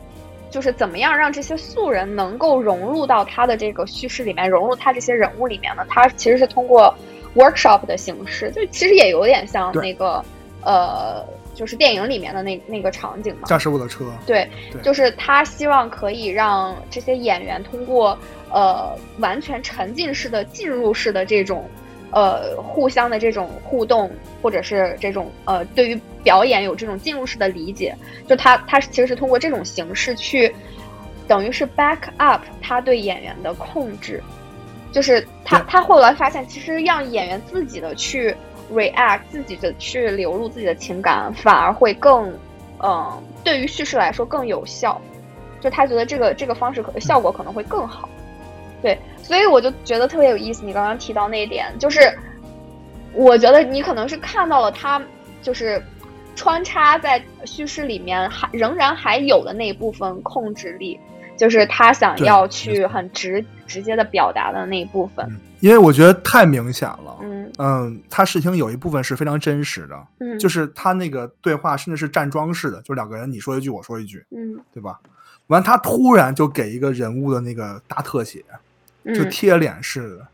Speaker 3: 就是怎么样让这些素人能够融入到他的这个叙事里面，融入他这些人物里面呢？他其实是通过 workshop 的形式，就其实也有点像那个呃，就是电影里面的那那个场景嘛。
Speaker 4: 驾驶我的车，
Speaker 3: 对，
Speaker 4: 对。
Speaker 3: 就是他希望可以让这些演员通过呃完全沉浸式的、进入式的这种呃互相的这种互动，或者是这种呃对于表演有这种进入式的理解，就他他其实是通过这种形式去等于是 back up 他对演员的控制，就是他
Speaker 4: 对。
Speaker 3: 他后来发现，其实让演员自己的去 react，自己的去流露自己的情感，反而会更，嗯、对于叙事来说更有效。就他觉得这个这个方式可效果可能会更好。对，所以我就觉得特别有意思。你刚刚提到那一点，就是我觉得你可能是看到了他就是穿插在叙事里面还仍然还有的那一部分控制力，就是他想要去很直直接的表达的那一部分。
Speaker 4: 嗯因为我觉得太明显了。
Speaker 3: 嗯
Speaker 4: 嗯，他视听有一部分是非常真实的，
Speaker 3: 嗯，
Speaker 4: 就是他那个对话甚至是站桩式的，就两个人你说一句我说一句，
Speaker 3: 嗯
Speaker 4: 对吧？完，他突然就给一个人物的那个大特写，就
Speaker 3: 嗯
Speaker 4: 贴脸似的，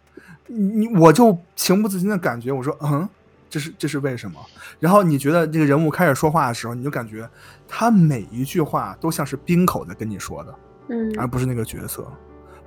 Speaker 4: 你你我就情不自禁的感觉，我说嗯，这是这是为什么？然后你觉得这个人物开始说话的时候，你就感觉他每一句话都像是冰口在跟你说的，
Speaker 3: 嗯。
Speaker 4: 而不是那个角色。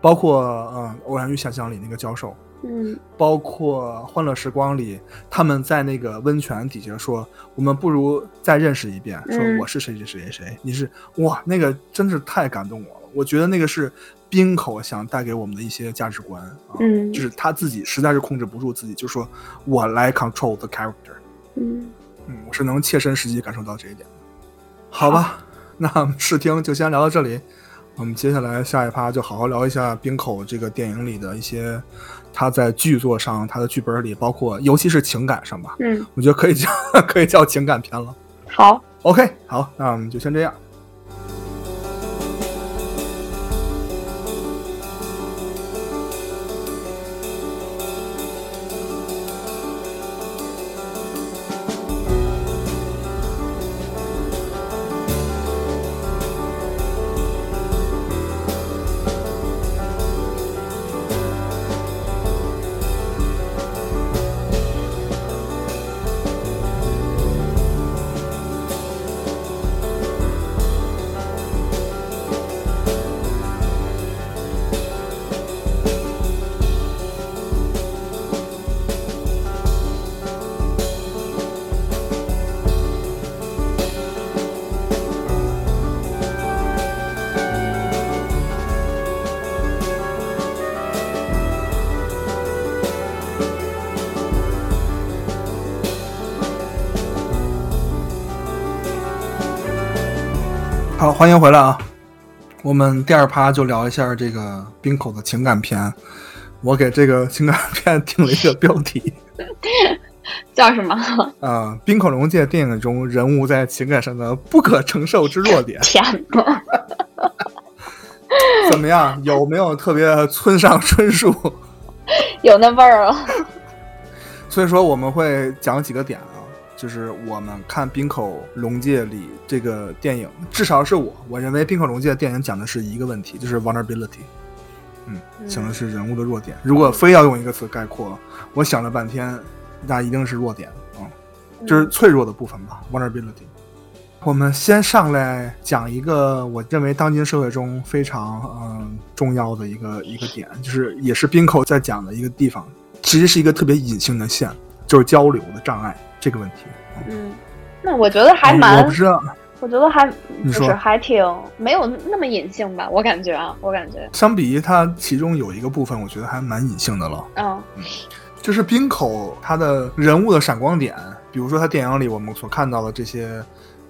Speaker 4: 包括嗯，《偶然与想象》里那个教授，
Speaker 3: 嗯。
Speaker 4: 包括《欢乐时光》里他们在那个温泉底下说，我们不如再认识一遍，说
Speaker 3: 嗯
Speaker 4: 我是谁谁谁谁谁，你是哇，那个真是太感动我了。我觉得那个是冰口想带给我们的一些价值观啊，
Speaker 3: 嗯。
Speaker 4: 就是他自己实在是控制不住自己，就说我来 control the character，
Speaker 3: 嗯。
Speaker 4: 嗯，我是能切身实际感受到这一点的。好吧，那试听就先聊到这里。我们接下来下一趴就好好聊一下冰口这个电影里的一些他在剧作上，他的剧本里，包括尤其是情感上吧，
Speaker 3: 嗯，
Speaker 4: 我觉得可以叫 可以叫情感片了。
Speaker 3: 好
Speaker 4: ，OK，好，那我们就先这样。好，欢迎回来啊！我们第二趴就聊一下这个冰口的情感片。我给这个情感片定了一个标题，
Speaker 3: 叫什么？
Speaker 4: 啊、冰口龙介电影中人物在情感上的不可承受之弱点，
Speaker 3: 天呐，
Speaker 4: 怎么样？有没有特别村上春树？
Speaker 3: 有那味儿了。
Speaker 4: 所以说我们会讲几个点啊，就是我们看冰口龙介里这个电影，至少是我，我认为冰口龙介的电影讲的是一个问题，就是 vulnerability。嗯，讲的是人物的弱点。如果非要用一个词概括，我想了半天，那一定是弱点啊、就是脆弱的部分吧，vulnerability。我们先上来讲一个我认为当今社会中非常嗯重要的一个一个点，就是也是冰口在讲的一个地方，其实是一个特别隐性的线，就是交流的障碍这个问题。
Speaker 3: 嗯，那我觉得还
Speaker 4: 嗯
Speaker 3: 蛮
Speaker 4: 我不知道，
Speaker 3: 我觉得还
Speaker 4: 你说
Speaker 3: 就是还挺没有那么隐性吧，我感觉啊，我感觉，
Speaker 4: 相比于它其中有一个部分，我觉得还蛮隐性的了。
Speaker 3: 嗯
Speaker 4: 就是冰口他的人物的闪光点，比如说他电影里我们所看到的这些，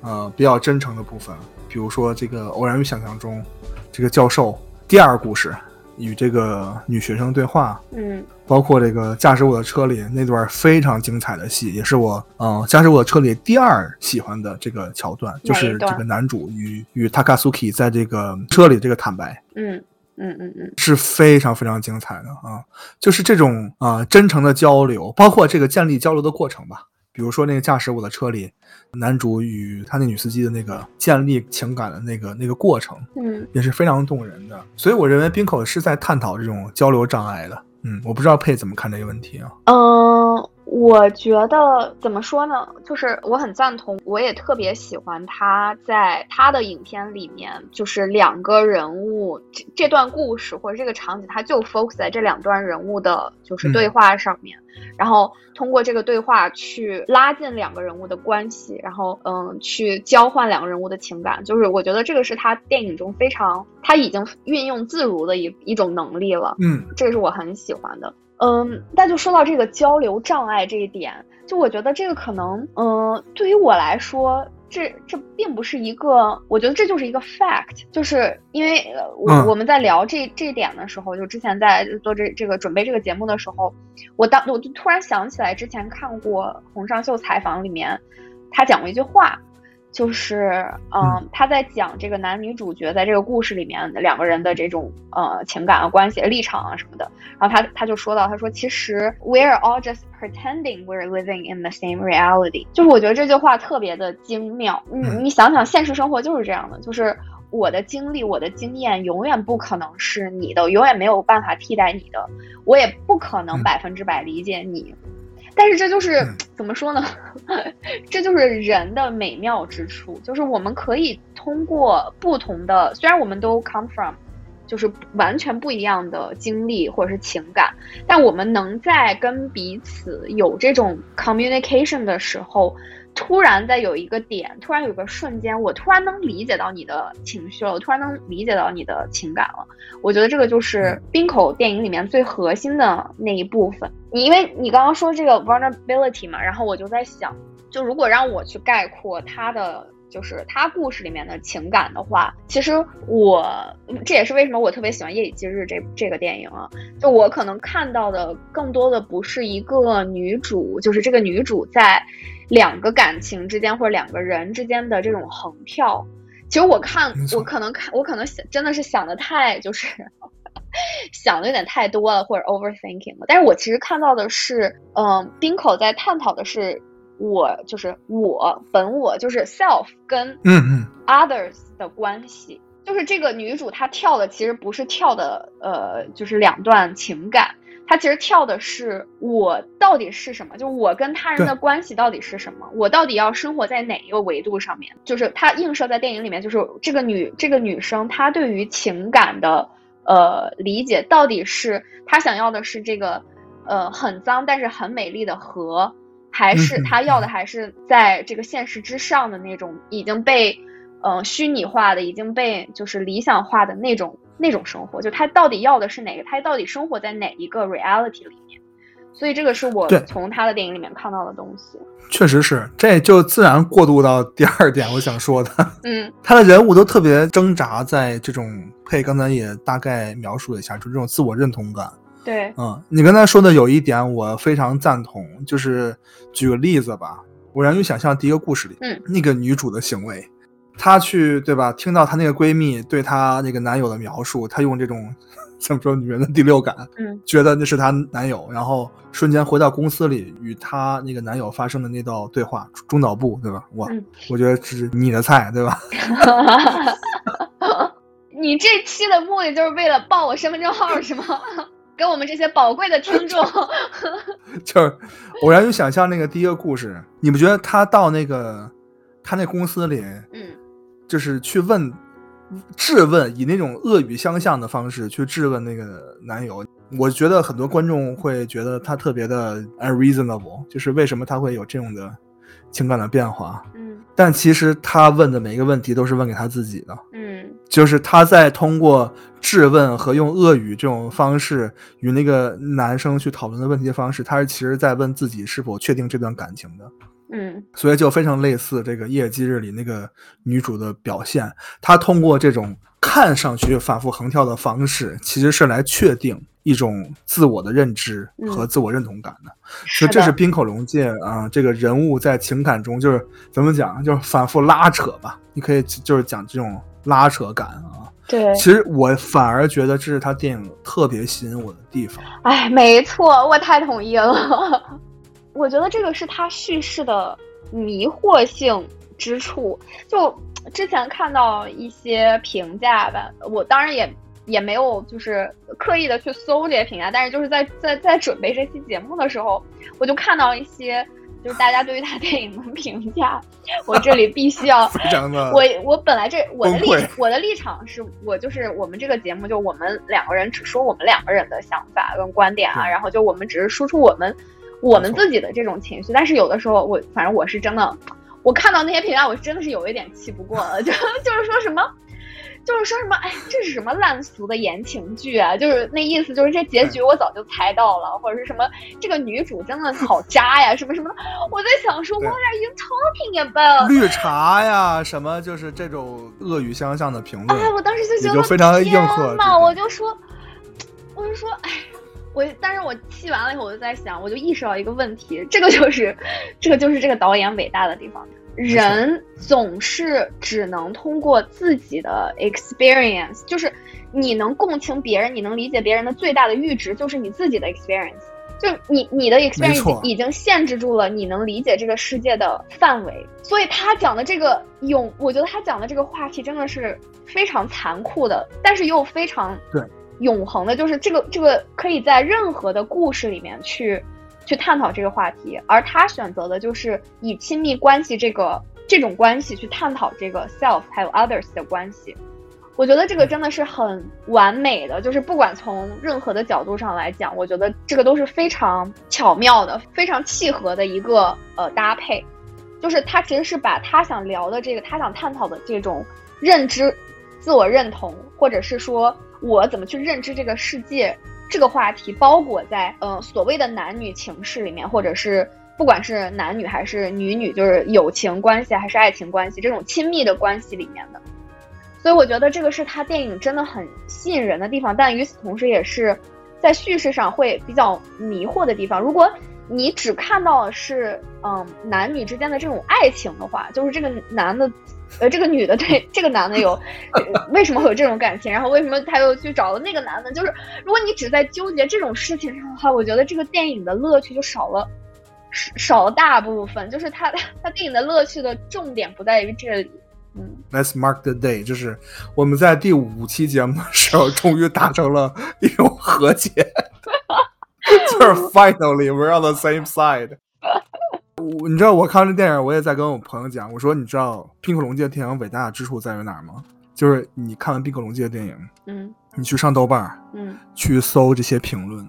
Speaker 4: 呃，比较真诚的部分，比如说这个偶然与想象中，这个教授第二故事与这个女学生对话，
Speaker 3: 嗯
Speaker 4: 包括这个驾驶我的车里那段非常精彩的戏，也是我呃驾驶我的车里第二喜欢的这个桥段，就是这个男主与与 Takasuki 在这个车里这个坦白。
Speaker 3: 嗯嗯嗯嗯
Speaker 4: 是非常非常精彩的啊！就是这种啊、真诚的交流，包括这个建立交流的过程吧。比如说那个驾驶我的车里，男主与他那女司机的那个建立情感的那个那个过程，
Speaker 3: 嗯
Speaker 4: 也是非常动人的。所以我认为冰口是在探讨这种交流障碍的。嗯，我不知道佩怎么看这个问题啊？
Speaker 3: 嗯，我觉得怎么说呢？就是我很赞同，我也特别喜欢他在他的影片里面，就是两个人物这这段故事或者这个场景，他就 focus 在这两段人物的就是对话上面，然后通过这个对话去拉近两个人物的关系，然后嗯，去交换两个人物的情感。就是我觉得这个是他电影中非常他已经运用自如的一一种能力了。
Speaker 4: 嗯
Speaker 3: 这个是我很喜欢的。嗯，那就说到这个交流障碍这一点，就我觉得这个可能，嗯，对于我来说，这这并不是一个，我觉得这就是一个 fact，就是因为呃我、
Speaker 4: 嗯
Speaker 3: 我们在聊这这一点的时候，就之前在做这这个准备这个节目的时候，我当我就突然想起来之前看过洪尚秀采访里面，他讲过一句话。就是，嗯、
Speaker 4: 嗯
Speaker 3: 他在讲这个男女主角在这个故事里面两个人的这种呃情感啊、关系、立场啊什么的，然后他他就说到，他说其实 we're all just pretending we're living in the same reality，就是我觉得这句话特别的精妙。你
Speaker 4: 嗯
Speaker 3: 你想想，现实生活就是这样的，就是我的经历、我的经验永远不可能是你的，永远没有办法替代你的，我也不可能
Speaker 4: 嗯
Speaker 3: 百分之百理解你。但是这就是、
Speaker 4: 嗯
Speaker 3: 怎么说呢？这就是人的美妙之处，就是我们可以通过不同的，虽然我们都 come from 就是完全不一样的经历或者是情感，但我们能在跟彼此有这种 communication 的时候，突然在有一个点，突然有个瞬间，我突然能理解到你的情绪了，我突然能理解到你的情感了。我觉得这个就是冰口电影里面最核心的那一部分。你因为你刚刚说这个 vulnerability 嘛，然后我就在想，就如果让我去概括他的就是他故事里面的情感的话，其实我这也是为什么我特别喜欢《夜以继日》这这个电影啊。就我可能看到的更多的不是一个女主，就是这个女主在两个感情之间或者两个人之间的这种横跳。其实我看我可能看我可能想真的是想的太就是想的有点太多了，或者 overthinking 了。但是我其实看到的是，嗯，冰口在探讨的是。我就是我本我就是 self 跟
Speaker 4: 嗯嗯
Speaker 3: others 的关系，就是这个女主她跳的其实不是跳的呃，就是两段情感，她其实跳的是我到底是什么，就我跟他人的关系到底是什么，我到底要生活在哪一个维度上面？就是她映射在电影里面，就是这个女这个女生她对于情感的呃理解到底是他想要的是这个呃很脏但是很美丽的河。还是他要的还是在这个现实之上的那种已经被，呃，虚拟化的，已经被就是理想化的那种那种生活。就他到底要的是哪个？他到底生活在哪一个 reality 里面？所以这个是我从他的电影里面看到的东西。
Speaker 4: 确实是，这就自然过渡到第二点我想说的。
Speaker 3: 嗯，
Speaker 4: 他的人物都特别挣扎在这种，配刚才也大概描述了一下，就这种自我认同感。
Speaker 3: 对，
Speaker 4: 嗯，你刚才说的有一点我非常赞同，就是举个例子吧，我让你想象第一个故事里，
Speaker 3: 嗯，
Speaker 4: 那个女主的行为，她去对吧？听到她那个闺蜜对她那个男友的描述，她用这种怎么说女人的第六感，
Speaker 3: 嗯，
Speaker 4: 觉得那是她男友，然后瞬间回到公司里与她那个男友发生的那道对话，中岛部对吧？哇，我觉得是你的菜对吧？
Speaker 3: 你这期的目的就是为了报我身份证号是吗？给我们这些宝贵的听众，
Speaker 4: 就是偶然就想象那个第一个故事，你不觉得他到那个他那公司里，
Speaker 3: 嗯，
Speaker 4: 就是去问质问，以那种恶语相向的方式去质问那个男友，我觉得很多观众会觉得他特别的 unreasonable，就是为什么他会有这种的情感的变化？
Speaker 3: 嗯，
Speaker 4: 但其实他问的每一个问题都是问给他自己的，
Speaker 3: 嗯，
Speaker 4: 就是他在通过。质问和用恶语这种方式与那个男生去讨论的问题的方式，他是其实在问自己是否确定这段感情的。
Speaker 3: 嗯，
Speaker 4: 所以就非常类似这个《夜机日》里那个女主的表现，她通过这种看上去反复横跳的方式，其实是来确定一种自我的认知和自我认同感的。所以这是冰口龙介啊，这个人物在情感中就是怎么讲，就是反复拉扯吧。你可以就是讲这种拉扯感啊。
Speaker 3: 对，
Speaker 4: 其实我反而觉得这是他电影特别吸引我的地方。
Speaker 3: 哎，没错，我太同意了。我觉得这个是他叙事的迷惑性之处。就之前看到一些评价吧，我当然也也没有就是刻意的去搜这些评价，但是就是在在在准备这期节目的时候，我就看到一些。就是大家对于他电影的评价，我这里必须要，我我本来这我的立我的立场是我就是我们这个节目就我们两个人只说我们两个人的想法跟观点啊，然后就我们只是输出我们我们自己的这种情绪，但是有的时候我反正我是真的，我看到那些评价我真的是有一点气不过了，就 就是说什么。就是说什么，哎，这是什么烂俗的言情剧啊？就是那意思，就是这结局我早就猜到了，或者是什么这个女主真的好渣呀，什么什么的。我在想说，What are you talking about？
Speaker 4: 绿茶呀，什么就是这种恶语相向的评论。
Speaker 3: 哎，我当时就觉
Speaker 4: 得非常应和
Speaker 3: 嘛，我就说，我就说，哎，我，但是我气完了以后，我就在想，我就意识到一个问题，这个就是，这个就是这个导演伟大的地方。人总是只能通过自己的 experience，就是你能共情别人，你能理解别人的最大的阈值就是你自己的 experience，就你你的 experience 已经限制住了你能理解这个世界的范围。所以他讲的这个永，我觉得他讲的这个话题真的是非常残酷的，但是又非常
Speaker 4: 对
Speaker 3: 永恒的，就是这个这个可以在任何的故事里面去。去探讨这个话题，而他选择的就是以亲密关系这个这种关系去探讨这个 self 还有 others 的关系。我觉得这个真的是很完美的，就是不管从任何的角度上来讲，我觉得这个都是非常巧妙的、非常契合的一个呃搭配。就是他其实是把他想聊的这个，他想探讨的这种认知、自我认同，或者是说我怎么去认知这个世界。这个话题包裹在呃所谓的男女情事里面，或者是不管是男女还是女女，就是友情关系还是爱情关系，这种亲密的关系里面的。所以我觉得这个是他电影真的很吸引人的地方，但与此同时也是在叙事上会比较迷惑的地方。如果你只看到是嗯男女之间的这种爱情的话，就是这个男的。呃，这个女的对这个男的有，为什么会有这种感情？然后为什么他又去找了那个男的？就是如果你只在纠结这种事情上的话，我觉得这个电影的乐趣就少了，少了大部分。就是他他电影的乐趣的重点不在于这里。嗯
Speaker 4: ，Let's mark the day，就是我们在第五期节目的时候终于达成了一种和解，就是 Finally we're on the same side。我你知道我看完这电影，我也在跟我朋友讲，我说你知道《冰可龙界》电影伟大的之处在于哪儿吗？就是你看完《冰可龙界》电影，
Speaker 3: 嗯，
Speaker 4: 你去上豆瓣，
Speaker 3: 嗯，
Speaker 4: 去搜这些评论，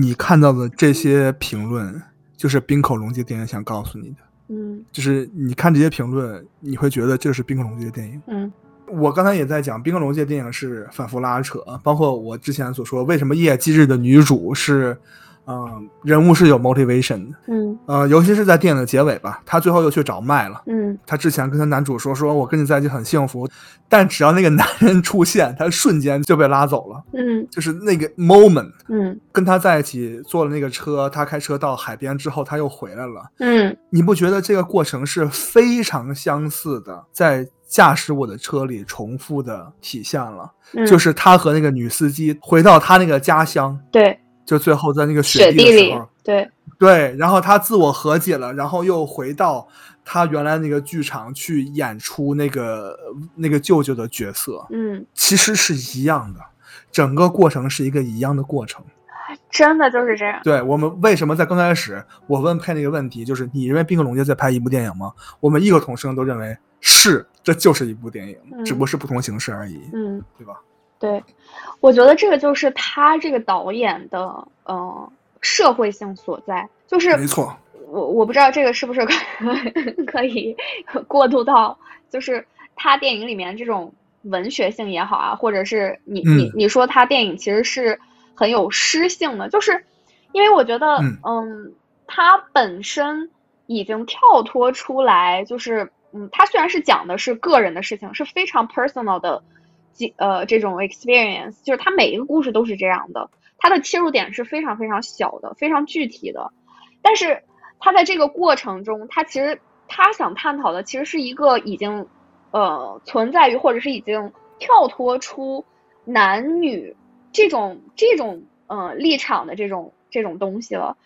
Speaker 4: 你看到的这些评论，就是《冰可龙界》电影想告诉你的，
Speaker 3: 嗯，
Speaker 4: 就是你看这些评论，你会觉得这是《冰可龙界》的电影，
Speaker 3: 嗯。
Speaker 4: 我刚才也在讲《冰河龙界》电影是反复拉扯，包括我之前所说，为什么《夜姬日》的女主是。嗯，人物是有 motivation 的，
Speaker 3: 嗯，
Speaker 4: 呃，尤其是在电影的结尾吧，她最后又去找麦了，
Speaker 3: 嗯，
Speaker 4: 她之前跟她男主说，说我跟你在一起很幸福，但只要那个男人出现，她瞬间就被拉走了，
Speaker 3: 嗯，
Speaker 4: 就是那个 moment，
Speaker 3: 嗯，
Speaker 4: 跟他在一起坐了那个车，他开车到海边之后，他又回来了，
Speaker 3: 嗯，
Speaker 4: 你不觉得这个过程是非常相似的，在驾驶我的车里重复的体现了，就是他和那个女司机回到他那个家乡，
Speaker 3: 对。
Speaker 4: 就最后在那个
Speaker 3: 雪
Speaker 4: 地的时候，
Speaker 3: 对
Speaker 4: 对，然后他自我和解了，然后又回到他原来那个剧场去演出那个那个舅舅的角色，
Speaker 3: 嗯，
Speaker 4: 其实是一样的，整个过程是一个一样的过程，
Speaker 3: 真的就是这样。
Speaker 4: 对我们为什么在刚开始我问佩那个问题，就是你认为《冰河龙街》在拍一部电影吗？我们异口同声都认为是，这就是一部电影，只不过是不同形式而已，
Speaker 3: 嗯，
Speaker 4: 对吧？
Speaker 3: 对，我觉得这个就是他这个导演的呃社会性所在，就是
Speaker 4: 没错。
Speaker 3: 我我不知道这个是不是可 可以过渡到，就是他电影里面这种文学性也好啊，或者是你你你说他电影其实是很有诗性的，就是因为我觉得嗯，他本身已经跳脱出来，就是嗯，他虽然是讲的是个人的事情，是非常 personal 的。呃，这种 experience 就是它每一个故事都是这样的，它的切入点是非常非常小的，非常具体的。但是它在这个过程中，它其实他想探讨的其实是一个已经呃存在于或者是已经跳脱出男女这种这种呃立场的这种这种东西了。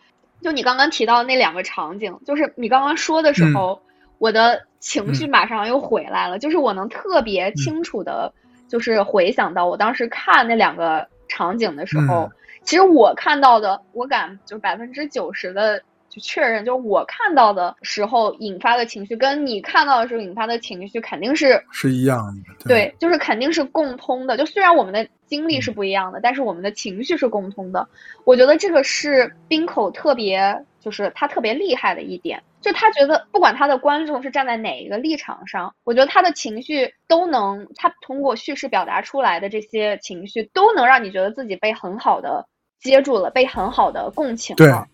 Speaker 3: 就你刚刚提到那两个场景，就是你刚刚说的时候，我的情绪马上又回来了，就是我能特别清楚的。就是回想到我当时看那两个场景的时候，其实我看到的，我敢就百分之九十的就确认，就是我看到的时候引发的情绪，跟你看到的时候引发的情绪肯定是
Speaker 4: 是一样的。
Speaker 3: 对，就是肯定是共通的。就虽然我们的经历是不一样的，但是我们的情绪是共通的。我觉得这个是冰口特别，就是他特别厉害的一点。就他觉得，不管他的观众是站在哪一个立场上，我觉得他的情绪都能，他通过叙事表达出来的这些情绪，都能让你觉得自己被很好的接住了，被很好的共情了。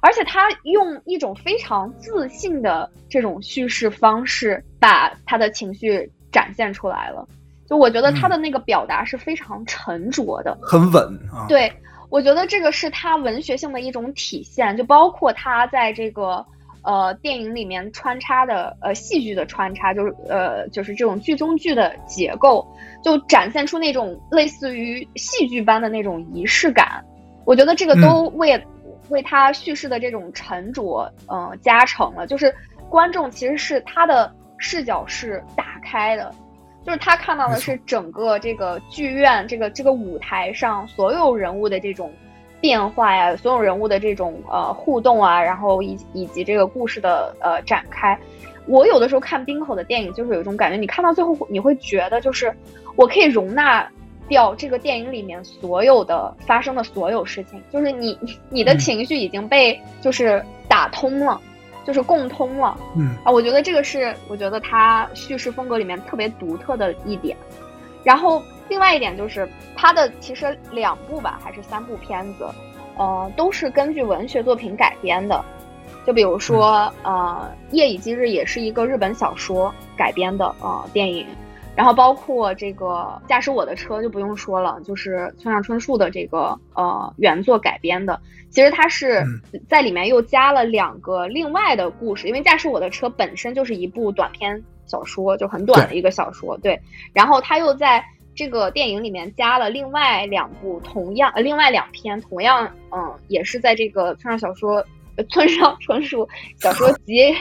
Speaker 3: 而且他用一种非常自信的这种叙事方式，把他的情绪展现出来了。就我觉得他的那个表达是非常沉着的，
Speaker 4: 很稳啊。
Speaker 3: 对，我觉得这个是他文学性的一种体现，就包括他在这个。呃，电影里面穿插的呃戏剧的穿插，就是呃就是这种剧中剧的结构，就展现出那种类似于戏剧般的那种仪式感。我觉得这个都为为他叙事的这种沉着，嗯，加成了。就是观众其实是他的视角是打开的，就是他看到的是整个这个剧院这个这个舞台上所有人物的这种。变化呀，所有人物的这种呃互动啊，然后以以及这个故事的呃展开，我有的时候看冰口的电影，就是有一种感觉，你看到最后你会觉得，就是我可以容纳掉这个电影里面所有的发生的所有事情，就是你 你的情绪已经被就是打通了，就是共通了，
Speaker 4: 嗯
Speaker 3: 啊，我觉得这个是我觉得它叙事风格里面特别独特的一点，然后。另外一点就是，它的其实两部吧，还是三部片子，呃，都是根据文学作品改编的。就就比如说，呃，《夜以继日》也是一个日本小说改编的呃电影，然后包括这个《驾驶我的车》就不用说了，就是村上春树的这个呃原作改编的。其实它是在里面又加了两个另外的故事，因为《驾驶我的车》本身就是一部短篇小说，就很短的一个小说，对。然后他又在这个电影里面加了另外两部同样呃另外两篇同样嗯也是在这个村上小说。村上 春树小说集，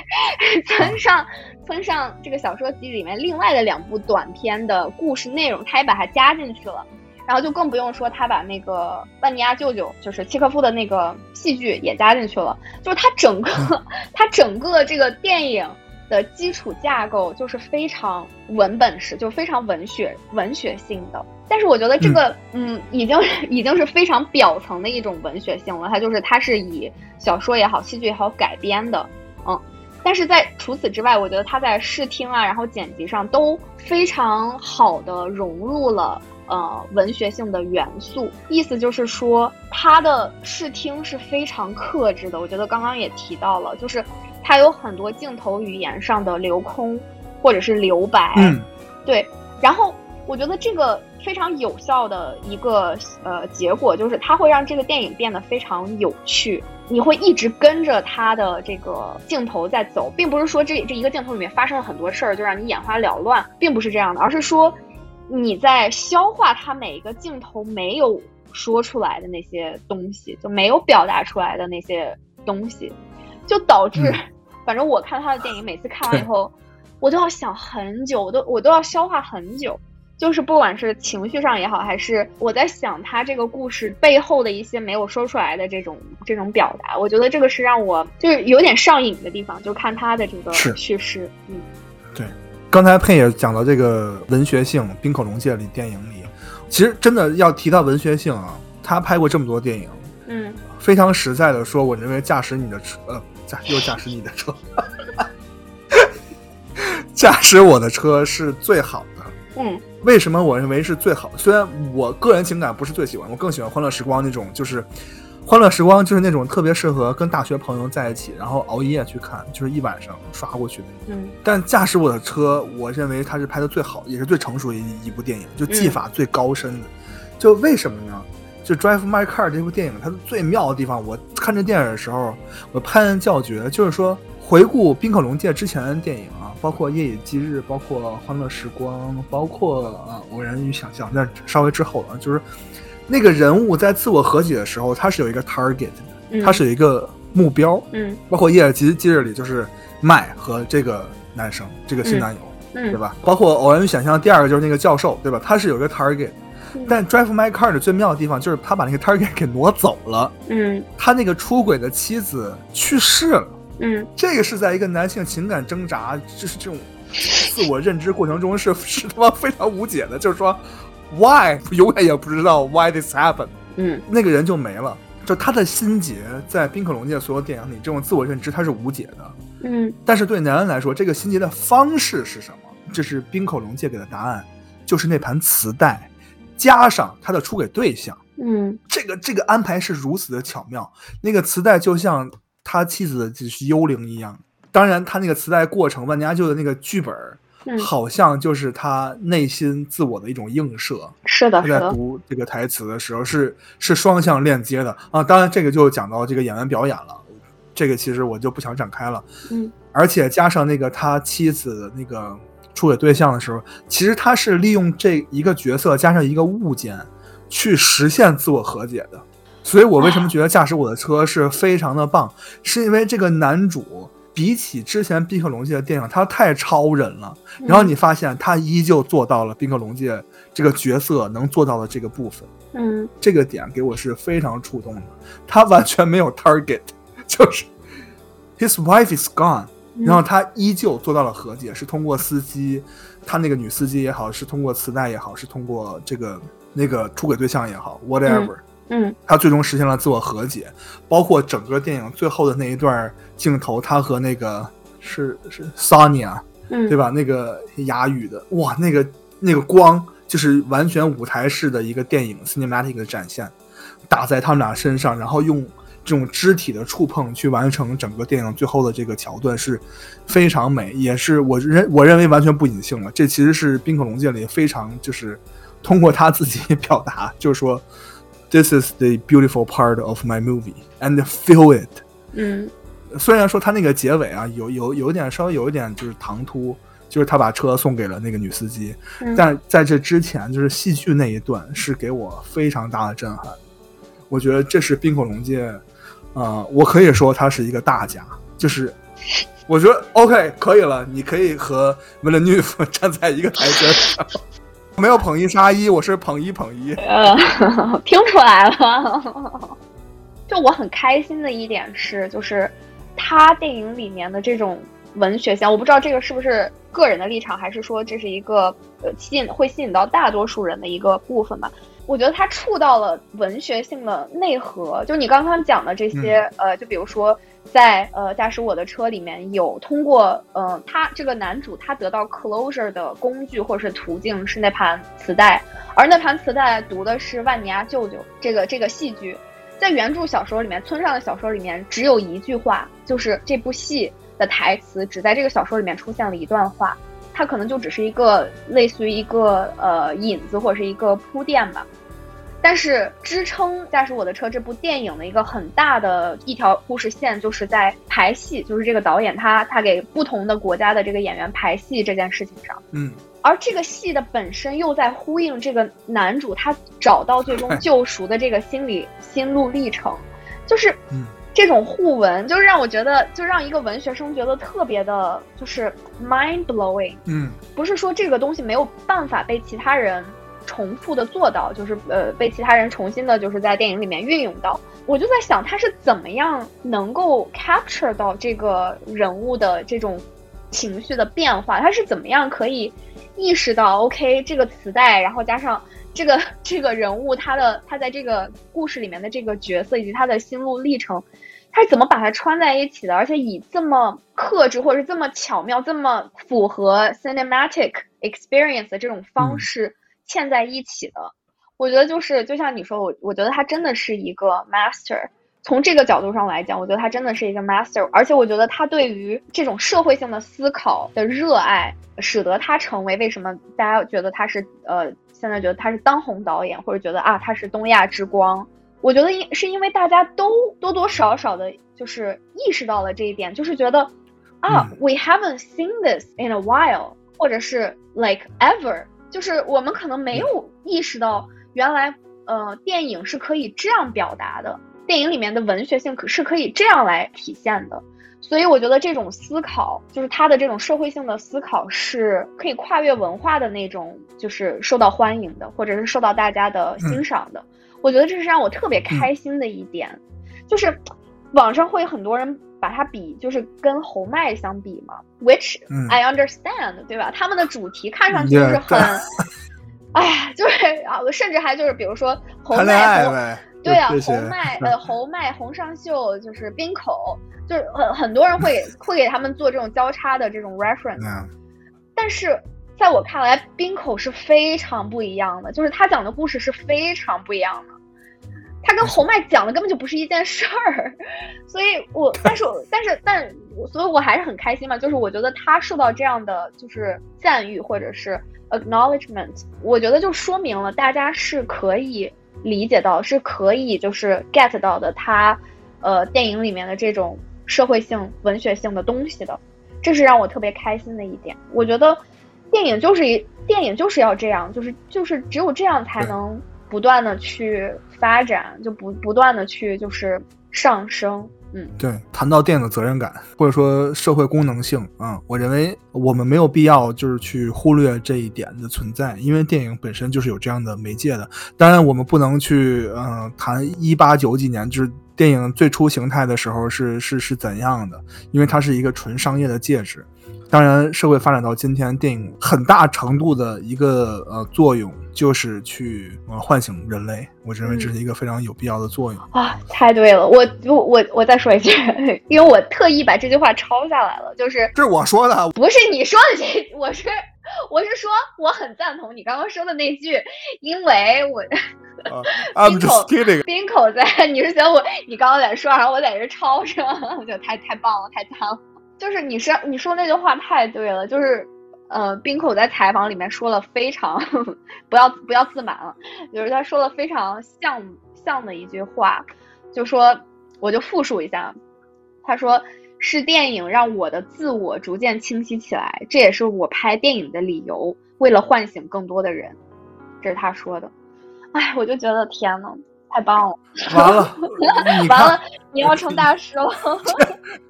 Speaker 3: 村上村上这个小说集里面另外的两部短篇的故事内容，他也把它加进去了。然后就更不用说他把那个万尼亚舅舅，就是契诃夫的那个戏剧也加进去了。就是他整个 他整个这个电影的基础架构就是非常文本式，就非常文学文学性的。但是我觉得这个，嗯，已经已经是非常表层的一种文学性了。它就是它是以小说也好、戏剧也好改编的，嗯。但是在除此之外，我觉得它在视听啊，然后剪辑上都非常好的融入了呃文学性的元素。意思就是说，它的视听是非常克制的。我觉得刚刚也提到了，就是它有很多镜头语言上的留空或者是留白，
Speaker 4: 嗯，
Speaker 3: 对，然后。我觉得这个非常有效的一个呃结果，就是它会让这个电影变得非常有趣。你会一直跟着它的这个镜头在走，并不是说这这一个镜头里面发生了很多事儿就让你眼花缭乱，并不是这样的，而是说你在消化它每一个镜头没有说出来的那些东西，就没有表达出来的那些东西，就导致，反正我看他的电影，每次看完以后，我都要想很久，我都我都要消化很久。就是不管是情绪上也好，还是我在想他这个故事背后的一些没有说出来的这种这种表达，我觉得这个是让我就是有点上瘾的地方，就看他的这个叙事。嗯，
Speaker 4: 对。刚才佩也讲到这个文学性，《冰口龙介》里电影里，其实真的要提到文学性啊，他拍过这么多电影，
Speaker 3: 嗯，
Speaker 4: 非常实在的说，我认为驾驶你的车，呃，驾又驾驶你的车，驾驶我的车是最好的。
Speaker 3: 嗯。
Speaker 4: 为什么我认为是最好？虽然我个人情感不是最喜欢，我更喜欢《欢乐时光》那种，就是《欢乐时光》就是那种特别适合跟大学朋友在一起，然后熬夜去看，就是一晚上刷过去的。
Speaker 3: 嗯。
Speaker 4: 但驾驶我的车，我认为它是拍的最好，也是最成熟的一一部电影，就技法最高深的。就为什么呢？就《Drive My Car》这部电影，它的最妙的地方，我看这电影的时候，我拍案叫绝，就是说回顾冰可龙界之前的电影啊。包括夜以继日，包括欢乐时光，包括啊偶然与想象，那稍微之后了。就是那个人物在自我和解的时候，他是有一个 target，他是有一个目标。
Speaker 3: 嗯，
Speaker 4: 包括夜以继日里，就是麦和这个男生，这个新男友，对吧？包括偶然与想象，第二个就是那个教授，对吧？他是有一个 target，但 Drive My Car 的最妙的地方就是他把那个 target 给挪走了。
Speaker 3: 嗯，
Speaker 4: 他那个出轨的妻子去世了。
Speaker 3: 嗯，
Speaker 4: 这个是在一个男性情感挣扎，就是这种自我认知过程中是是他妈非常无解的。就是说，why 永远也不知道 why this happened。
Speaker 3: 嗯，
Speaker 4: 那个人就没了。就他的心结，在冰可龙界所有电影里，这种自我认知他是无解的。
Speaker 3: 嗯，
Speaker 4: 但是对男人来说，这个心结的方式是什么？这是冰可龙界给的答案，就是那盘磁带加上他的出轨对象。
Speaker 3: 嗯，
Speaker 4: 这个这个安排是如此的巧妙。那个磁带就像。他妻子就是幽灵一样，当然，他那个磁带过程，万家舅的那个剧本，好像就是他内心自我的一种映射。
Speaker 3: 是的，
Speaker 4: 他在读这个台词的时候，是是双向链接的啊。当然，这个就讲到这个演员表演了，这个其实我就不想展开了。
Speaker 3: 嗯，
Speaker 4: 而且加上那个他妻子的那个出轨对象的时候，其实他是利用这一个角色加上一个物件，去实现自我和解的。所以我为什么觉得驾驶我的车是非常的棒，是因为这个男主比起之前宾客龙界的电影，他太超人了。然后你发现他依旧做到了宾客龙界这个角色能做到的这个部分，
Speaker 3: 嗯，
Speaker 4: 这个点给我是非常触动的。他完全没有 target，就是 his wife is gone，然后他依旧做到了和解，是通过司机，他那个女司机也好，是通过磁带也好，是通过这个那个出轨对象也好，whatever。
Speaker 3: 嗯，
Speaker 4: 他最终实现了自我和解，包括整个电影最后的那一段镜头，他和那个是是 Sonia，
Speaker 3: 嗯，
Speaker 4: 对吧？那个哑语的，哇，那个那个光就是完全舞台式的一个电影 cinematic 的展现，打在他们俩身上，然后用这种肢体的触碰去完成整个电影最后的这个桥段是非常美，也是我认我认为完全不隐性了。这其实是冰可龙界里非常就是通过他自己表达，就是说，This is the beautiful part of my movie and feel it。
Speaker 3: 嗯
Speaker 4: 虽然说他那个结尾啊，有有有一点稍微有一点就是唐突，就是他把车送给了那个女司机，
Speaker 3: 嗯，
Speaker 4: 但在这之前，就是戏剧那一段是给我非常大的震撼。我觉得这是冰口龙介，呃，我可以说他是一个大家，就是我觉得 OK 可以了，你可以和维伦纽夫站在一个台阶上。没有捧一杀一，我是捧一捧一。
Speaker 3: 呃，听出来了。就我很开心的一点是，就是他电影里面的这种文学性，我不知道这个是不是个人的立场，还是说这是一个呃吸引会吸引到大多数人的一个部分吧。我觉得他触到了文学性的内核，就你刚刚讲的这些，呃，就比如说在呃驾驶我的车里面有通过，呃，他这个男主他得到 closure 的工具或者是途径是那盘磁带，而那盘磁带读的是万尼亚舅舅这个这个戏剧，在原著小说里面，村上的小说里面只有一句话，就是这部戏的台词只在这个小说里面出现了一段话，它可能就只是一个类似于一个呃引子或者是一个铺垫吧。但是支撑《驾驶我的车》这部电影的一个很大的一条故事线，就是在排戏，就是这个导演他他给不同的国家的这个演员排戏这件事情上。
Speaker 4: 嗯，
Speaker 3: 而这个戏的本身又在呼应这个男主他找到最终救赎的这个心理心路历程，就是
Speaker 4: 嗯
Speaker 3: 这种互文，就是让我觉得，就让一个文学生觉得特别的，就是 mind blowing。
Speaker 4: 嗯
Speaker 3: 不是说这个东西没有办法被其他人重复的做到，就是呃被其他人重新的，就是在电影里面运用到。我就在想，他是怎么样能够 capture 到这个人物的这种情绪的变化？他是怎么样可以意识到，OK，这个磁带，然后加上这个这个人物他的他在这个故事里面的这个角色以及他的心路历程，他是怎么把它穿在一起的？而且以这么克制或者是这么巧妙、这么符合 cinematic experience 的这种方式嵌在一起的？我觉得就是就像你说，我我觉得他真的是一个 master。从这个角度上来讲，我觉得他真的是一个 master，而且我觉得他对于这种社会性的思考的热爱，使得他成为为什么大家觉得他是呃现在觉得他是当红导演，或者觉得啊他是东亚之光。我觉得因是因为大家都多多少少的，就是意识到了这一点，就是觉得啊、
Speaker 4: 嗯
Speaker 3: w e haven't seen this in a while，或者是 like ever，就是我们可能没有意识到原来呃电影是可以这样表达的，电影里面的文学性可是可以这样来体现的。所以我觉得这种思考，就是他的这种社会性的思考，是可以跨越文化的那种，就是受到欢迎的，或者是受到大家的欣赏的。我觉得这是让我特别开心的一点，就是网上会很多人把它比，就是跟侯麦相比嘛，which
Speaker 4: 嗯
Speaker 3: I understand，、对吧？他们的主题看上去就是很，哎呀，就是啊，甚至还就是比如说侯麦。对啊，红麦呃红麦红上秀就是冰口，就是很很多人会 会给他们做这种交叉的这种 reference，
Speaker 4: 嗯
Speaker 3: 但是在我看来，冰口是非常不一样的，就是他讲的故事是非常不一样的。他跟红麦讲的根本就不是一件事儿，所以我，但是我，但是，但，所以我还是很开心嘛。就是我觉得他受到这样的就是赞誉或者是 acknowledgement，我觉得就说明了大家是可以理解到，是可以就是 get 到的他，呃，电影里面的这种社会性、文学性的东西的。这是让我特别开心的一点。我觉得电影就是一电影就是要这样，就是就是只有这样才
Speaker 4: 对
Speaker 3: 能不断的去发展，就不不断的去就是上升。嗯，
Speaker 4: 对，谈到电影的责任感，或者说社会功能性啊、我认为我们没有必要就是去忽略这一点的存在，因为电影本身就是有这样的媒介的。当然，我们不能去嗯、谈一八九几年就是电影最初形态的时候是是是怎样的，因为它是一个纯商业的介质。当然，社会发展到今天，电影很大程度的一个呃作用就是去呃唤醒人类，我认为这是一个非常有必要的作用。
Speaker 3: 啊，太对了，我我我我再说一句，因为我特意把这句话抄下来了，就是
Speaker 4: 这是我说的，
Speaker 3: 不是你说的这，我是我是说我很赞同你刚刚说的那句，因为我
Speaker 4: I'm just kidding。
Speaker 3: 冰口在，你是觉得我你刚刚在说，然后我在这抄是吗？我觉得太太棒了，太赞了。就是你是你说那句话太对了，就是呃，冰口在采访里面说了非常 不要不要自满了，就是他说了非常像像的一句话，就说我就复述一下，他说是电影让我的自我逐渐清晰起来，这也是我拍电影的理由，为了唤醒更多的人，这是他说的。哎，我就觉得天呐，太棒了！
Speaker 4: 完了，
Speaker 3: 完了，你要成大师了。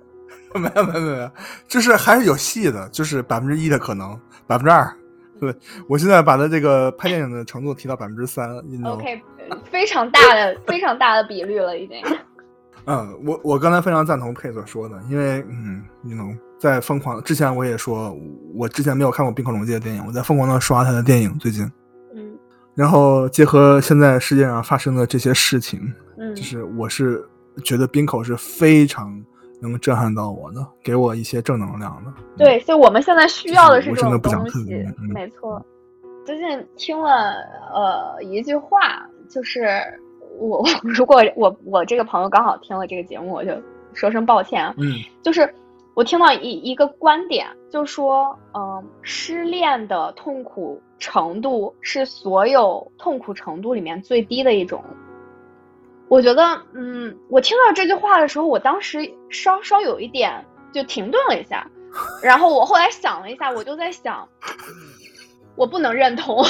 Speaker 4: 没有没有没有，就是还是有戏的，就是百分之一的可能，百分之二。对，我现在把他这个拍电影的程度提到百分之三。
Speaker 3: OK，非常大的非常大的比率了，已经。
Speaker 4: 嗯，我我刚才非常赞同佩所说的，因为嗯，你能在疯狂之前我也说，我之前没有看过冰口龙介的电影，我在疯狂的刷他的电影，最近。
Speaker 3: 嗯。
Speaker 4: 然后结合现在世界上发生的这些事情，
Speaker 3: 嗯，
Speaker 4: 就是我是觉得冰口是非常。能震撼到我的，给我一些正能量的。
Speaker 3: 对，所以我们现在需要的是这种
Speaker 4: 东
Speaker 3: 西。没错。最近听了呃一句话，就是我 如果我我这个朋友刚好听了这个节目，我就说声抱歉啊。
Speaker 4: 嗯。
Speaker 3: 就是我听到一一个观点，就是说，嗯，失恋的痛苦程度是所有痛苦程度里面最低的一种。我觉得，嗯，我听到这句话的时候，我当时稍稍有一点就停顿了一下，然后我后来想了一下，我就在想，我不能认同，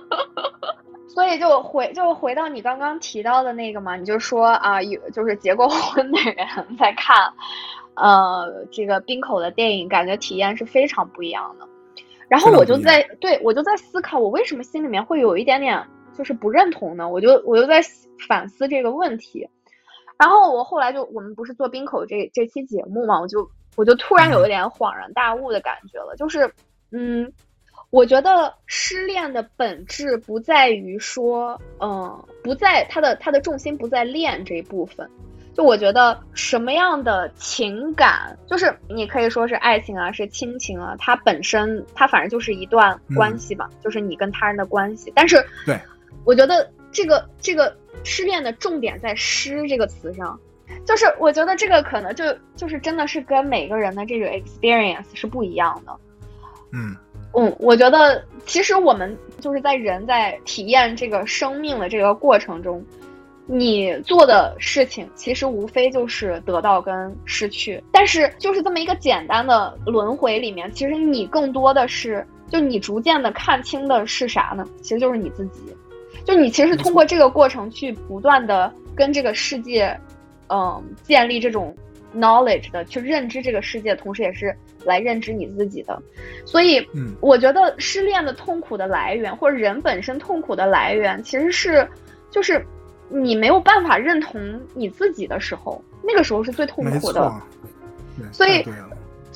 Speaker 3: 所以就回就回到你刚刚提到的那个嘛，你就说啊，有就是结过婚的人在看，呃，这个冰口的电影，感觉体验是非常不一样的。然后我就在对我就在思考，我为什么心里面会有一点点。就是不认同呢，我就我就在反思这个问题，然后我后来就我们不是做冰口这这期节目嘛，我就我就突然有一点恍然大悟的感觉了，就是嗯，我觉得失恋的本质不在于说，嗯，不在它的它的重心不在恋这一部分，就我觉得什么样的情感，就是你可以说是爱情啊，是亲情啊，它本身它反正就是一段关系吧，就是你跟他人的关系，但是
Speaker 4: 对。
Speaker 3: 我觉得这个这个失恋的重点在“失”这个词上，就是我觉得这个可能就就是真的是跟每个人的这个 experience 是不一样的。
Speaker 4: 嗯
Speaker 3: 嗯，我觉得其实我们就是在人在体验这个生命的这个过程中，你做的事情其实无非就是得到跟失去，但是就是这么一个简单的轮回里面，其实你更多的是就你逐渐的看清的是啥呢？其实就是你自己。就你其实是通过这个过程去不断的跟这个世界，嗯，建立这种 knowledge 的，去认知这个世界，同时也是来认知你自己的。所以，
Speaker 4: 嗯，
Speaker 3: 我觉得失恋的痛苦的来源，或者人本身痛苦的来源，其实是，就是你没有办法认同你自己的时候，那个时候是最痛苦的。所以。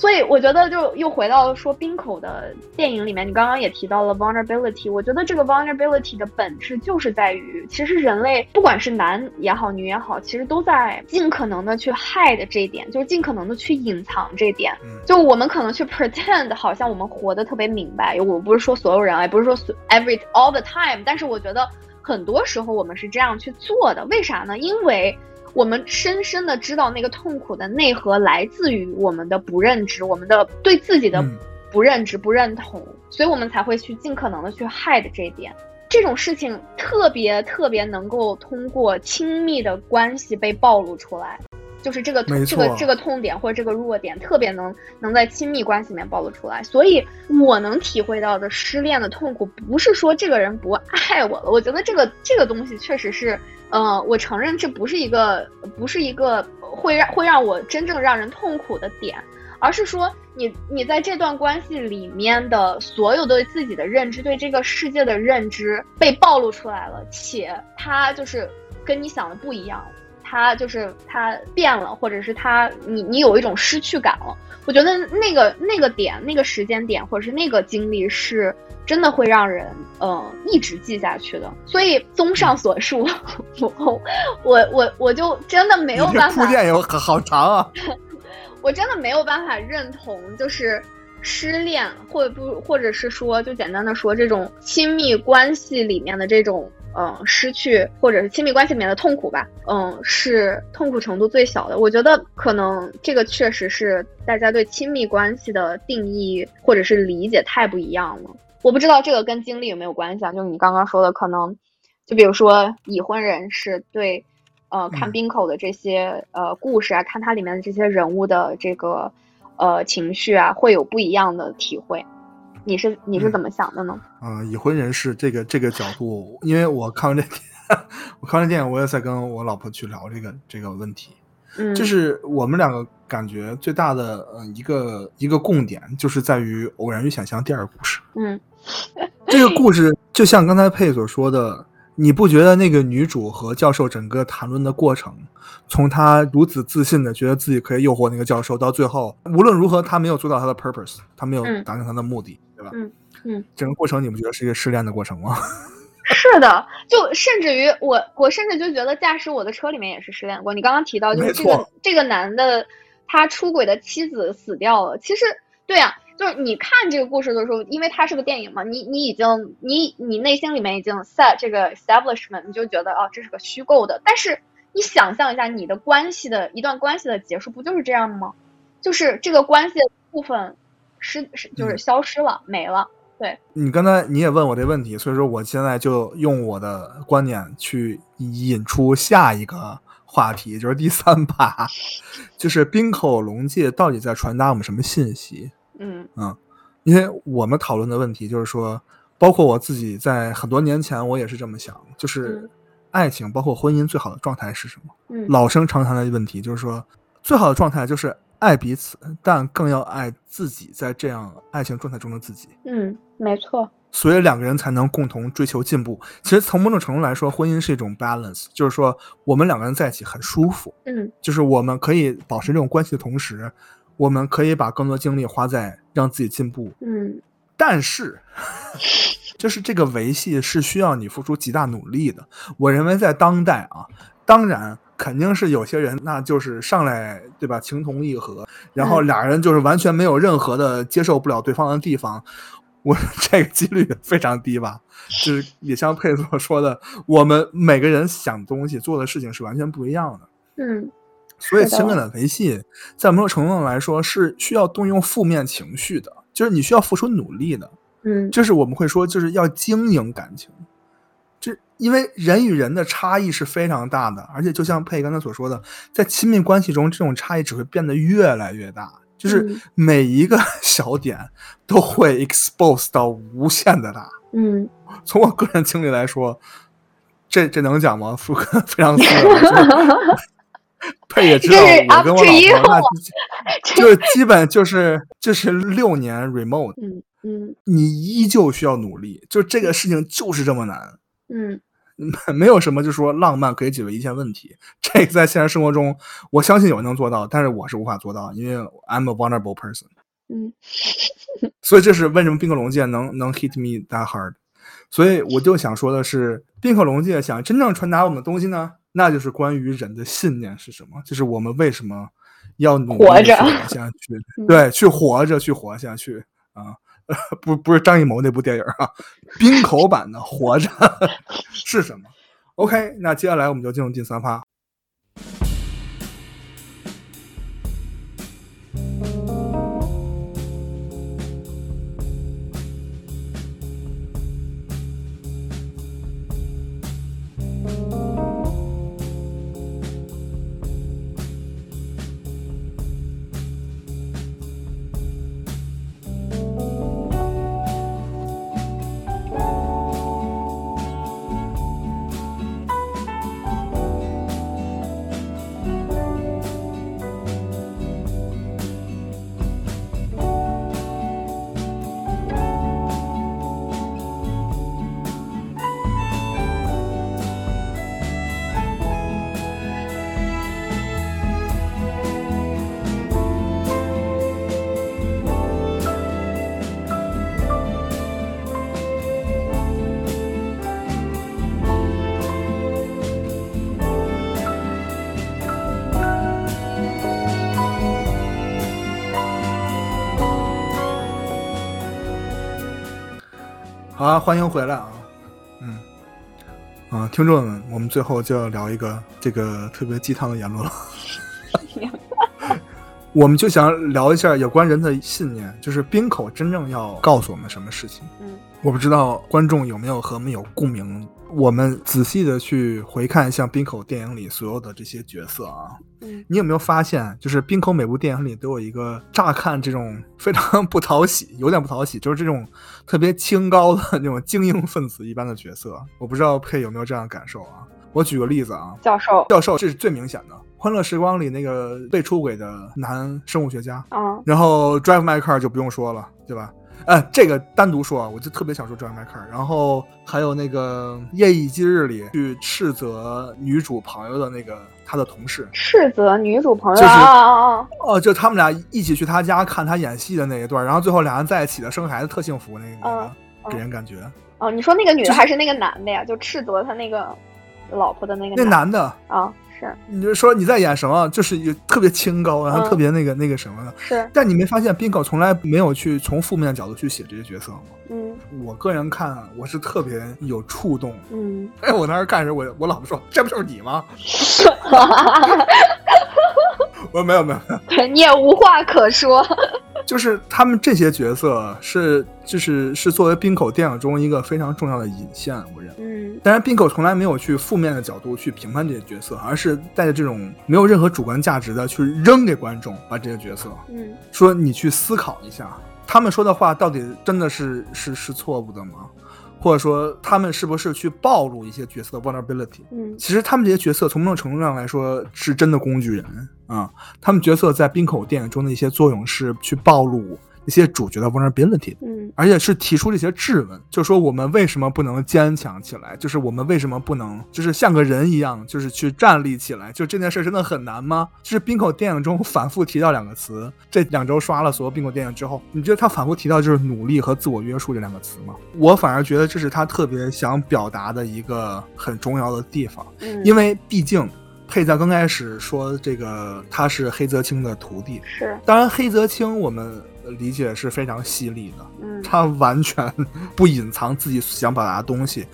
Speaker 3: 所以我觉得，就又回到说冰口的电影里面，你刚刚也提到了 vulnerability。我觉得这个 vulnerability 的本质就是在于，其实人类不管是男也好，女也好，其实都在尽可能的去 hide 这一点，就是尽可能的去隐藏这一点。就我们可能去 pretend 好像我们活得特别明白。我不是说所有人，也不是说 every all the time，但是我觉得很多时候我们是这样去做的。为啥呢？因为。我们深深的知道那个痛苦的内核来自于我们的不认知，我们的对自己的不认知、不认同，所以我们才会去尽可能的去 hide 这一点。这种事情特别特别能够通过亲密的关系被暴露出来，就是这个这个这个痛点或者这个弱点特别能能在亲密关系里面暴露出来。所以我能体会到的失恋的痛苦，不是说这个人不爱我了，我觉得这个这个东西确实是。呃，我承认这不是一个，不是一个会让会让我真正让人痛苦的点，而是说你你在这段关系里面的所有对自己的认知，对这个世界的认知被暴露出来了，且他就是跟你想的不一样，他就是他变了，或者是他你你有一种失去感了。我觉得那个那个点，那个时间点，或者是那个经历是。真的会让人嗯一直记下去的，所以综上所述，我我我我就真的没有办法。
Speaker 4: 铺垫有好长啊！
Speaker 3: 我真的没有办法认同，就是失恋或不或者是说，就简单的说，这种亲密关系里面的这种嗯，失去或者是亲密关系里面的痛苦吧，嗯，是痛苦程度最小的。我觉得可能这个确实是大家对亲密关系的定义或者是理解太不一样了。我不知道这个跟经历有没有关系啊？就是你刚刚说的，可能就比如说已婚人士对，呃，看
Speaker 4: 嗯
Speaker 3: 冰口的这些呃故事啊，看它里面的这些人物的这个呃情绪啊，会有不一样的体会。你是你是
Speaker 4: 嗯
Speaker 3: 怎么想的呢？
Speaker 4: 啊、已婚人士这个这个角度，因为我看完这我看完这电影，我也在跟我老婆去聊这个这个问题。
Speaker 3: 嗯，
Speaker 4: 就是我们两个感觉最大的呃一个一个共点，就是在于《偶然与想象》第二个故事。
Speaker 3: 嗯
Speaker 4: 这个故事就像刚才佩所说的，你不觉得那个女主和教授整个谈论的过程，从她如此自信的觉得自己可以诱惑那个教授，到最后无论如何她没有做到她的 purpose，她没有
Speaker 3: 嗯
Speaker 4: 达成她的目的，对吧？
Speaker 3: 嗯嗯，
Speaker 4: 整个过程你不觉得是一个失恋的过程吗？
Speaker 3: 是的，就甚至于我，我甚至就觉得驾驶我的车里面也是失恋过。你刚刚提到，就是这个这个男的他出轨的妻子死掉了。其实，对呀、就是你看这个故事的时候，因为它是个电影嘛，你你已经你你内心里面已经 set 这个 establishment，你就觉得哦，这是个虚构的。但是你想象一下，你的关系的一段关系的结束，不就是这样吗？就是这个关系的部分失是就是
Speaker 4: 嗯
Speaker 3: 消失了，没了。
Speaker 4: 对你刚才你也问我这问题，所以说我现在就用我的观点去引出下一个话题，就是第三把，就是冰口龙介到底在传达我们什么信息？
Speaker 3: 嗯
Speaker 4: 因为我们讨论的问题就是说，包括我自己在很多年前我也是这么想，就是
Speaker 3: 嗯
Speaker 4: 爱情包括婚姻最好的状态是什么？
Speaker 3: 嗯
Speaker 4: 老生常谈的问题就是说，最好的状态就是爱彼此，但更要爱自己在这样爱情状态中的自己。
Speaker 3: 嗯，没错。
Speaker 4: 所以两个人才能共同追求进步。其实从某种程度来说，婚姻是一种 balance，就是说我们两个人在一起很舒服，
Speaker 3: 嗯
Speaker 4: 就是我们可以保持这种关系的同时，我们可以把更多精力花在让自己进步。
Speaker 3: 嗯
Speaker 4: 但是，就是这个维系是需要你付出极大努力的。我认为在当代啊，当然肯定是有些人，那就是上来对吧，情投意合，然后
Speaker 3: 嗯
Speaker 4: 俩人就是完全没有任何的接受不了对方的地方。我这个几率非常低吧，就是也像佩所说的，我们每个人想东西、做的事情是完全不一样的。
Speaker 3: 嗯
Speaker 4: 所以情感的维系，在某种程度上来说是需要动用负面情绪的，就是你需要付出努力的。
Speaker 3: 嗯
Speaker 4: 就是我们会说，就是要经营感情。这因为人与人的差异是非常大的，而且就像佩刚才所说的，在亲密关系中，这种差异只会变得越来越大，就是
Speaker 3: 嗯
Speaker 4: 每一个 小点都会 expose 到无限的大。
Speaker 3: 嗯
Speaker 4: 从我个人经历来说，这这能讲吗？福哥非常私人，就是 佩也知道我跟我老婆那就就基本就是就是六年 remote，
Speaker 3: 嗯嗯
Speaker 4: 你依旧需要努力，就这个事情就是这么难，
Speaker 3: 嗯
Speaker 4: 没有什么就说浪漫可以解决一切问题。这个在现实生活中，我相信有人能做到，但是我是无法做到，因为 I'm a vulnerable person。
Speaker 3: 嗯
Speaker 4: 所以这是为什么冰可龙界能能 hit me that hard。所以我就想说的是，冰可龙界想真正传达我们的东西呢，那就是关于人的信念是什么，就是我们为什么要努力
Speaker 3: 活着
Speaker 4: 去活下去，
Speaker 3: 嗯
Speaker 4: 对，去活着，去活下去啊。不不是张艺谋那部电影啊，冰口版的《活着》是什么？OK，那接下来我们就进入第三趴。好啊，欢迎回来啊。嗯，啊，听众们，我们最后就要聊一个这个特别鸡汤的言论了。我们就想聊一下有关人的信念，就是冰口真正要告诉我们什么事情。
Speaker 3: 嗯
Speaker 4: 我不知道观众有没有和我们有共鸣。我们仔细的去回看像冰口电影里所有的这些角色啊，
Speaker 3: 嗯
Speaker 4: 你有没有发现，就是冰口每部电影里都有一个乍看这种非常不讨喜，有点不讨喜，就是这种特别清高的那种精英分子一般的角色。我不知道佩有没有这样的感受啊？我举个例子啊，
Speaker 3: 教授，
Speaker 4: 教授这是最明显的，《欢乐时光》里那个被出轨的男生物学家，
Speaker 3: 嗯
Speaker 4: 然后 Drive My Car 就不用说了，对吧？哎，这个单独说啊，我就特别想说 John Maker，。然后还有那个《夜以继日》里去斥责女主朋友的那个他的同事，
Speaker 3: 斥责女主朋友
Speaker 4: 就是
Speaker 3: 啊啊啊！
Speaker 4: 哦，就他们俩一起去他家看他演戏的那一段，然后最后俩人在一起的生孩子特幸福，那个、那个
Speaker 3: 嗯
Speaker 4: 给人感觉。
Speaker 3: 哦，你说那个女的还是那个男的呀？就斥责他那个老婆的那个
Speaker 4: 那男的，
Speaker 3: 啊，是
Speaker 4: 你就说你在演什么，就是有特别清高，然后
Speaker 3: 嗯
Speaker 4: 特别那个、那个什么的。
Speaker 3: 是，
Speaker 4: 但你没发现冰口从来没有去从负面角度去写这些角色吗？
Speaker 3: 嗯
Speaker 4: 我个人看，我是特别有触动。
Speaker 3: 嗯，
Speaker 4: 哎，我当时看时，我我老婆说：“这不就是你吗？” 我说：“没有没有，没有
Speaker 3: 对你也无话可说。
Speaker 4: 就是他们这些角色是就是是作为冰口电影中一个非常重要的引线，我当然，冰口从来没有去负面的角度去评判这些角色，而是带着这种没有任何主观价值的去扔给观众，把这些角色
Speaker 3: 嗯
Speaker 4: 说你去思考一下，他们说的话到底真的是是是错误的吗？或者说他们是不是去暴露一些角色的 vulnerability？
Speaker 3: 嗯
Speaker 4: 其实他们这些角色从某种程度上来说是真的工具人啊、他们角色在冰口电影中的一些作用是去暴露一些主角的 vulnerability，
Speaker 3: 嗯
Speaker 4: 而且是提出了一些质问，就说我们为什么不能坚强起来？就是我们为什么不能就是像个人一样，就是去站立起来？就这件事真的很难吗？就是冰口电影中反复提到两个词，这两周刷了所有冰口电影之后，你觉得他反复提到就是努力和自我约束这两个词吗？我反而觉得这是他特别想表达的一个很重要的地方，
Speaker 3: 嗯，
Speaker 4: 因为毕竟。佩在刚开始说这个他是黑泽清的徒弟，
Speaker 3: 是
Speaker 4: 当然黑泽清我们理解是非常犀利的，
Speaker 3: 嗯
Speaker 4: 他完全 不隐藏自己想表达的东西。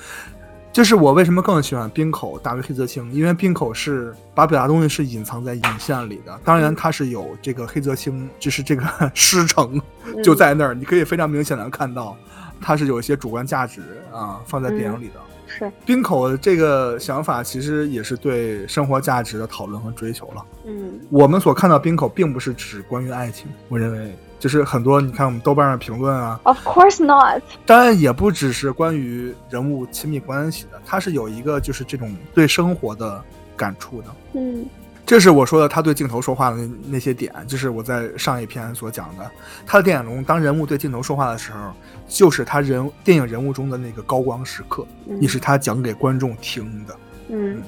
Speaker 4: 这是我为什么更喜欢冰口大于黑泽清，因为冰口是把表达东西是隐藏在引线里的。当然，他是有这个黑泽清，就是这个 师承
Speaker 3: 嗯
Speaker 4: 就在那儿，你可以非常明显的看到，他是有一些主观价值啊放在电影里的。
Speaker 3: 是
Speaker 4: 冰口这个想法其实也是对生活价值的讨论和追求了。
Speaker 3: 嗯
Speaker 4: 我们所看到冰口并不是只关于爱情，我认为就是很多你看我们豆瓣上评论啊
Speaker 3: ，，Of course not。
Speaker 4: 当然也不只是关于人物亲密关系的，它是有一个就是这种对生活的感触的。
Speaker 3: 嗯
Speaker 4: 这是我说的他对镜头说话的那那些点，就是我在上一篇所讲的。他的电影中，当人物对镜头说话的时候，就是他人电影人物中的那个高光时刻，
Speaker 3: 嗯
Speaker 4: 也是他讲给观众听的。
Speaker 3: 嗯，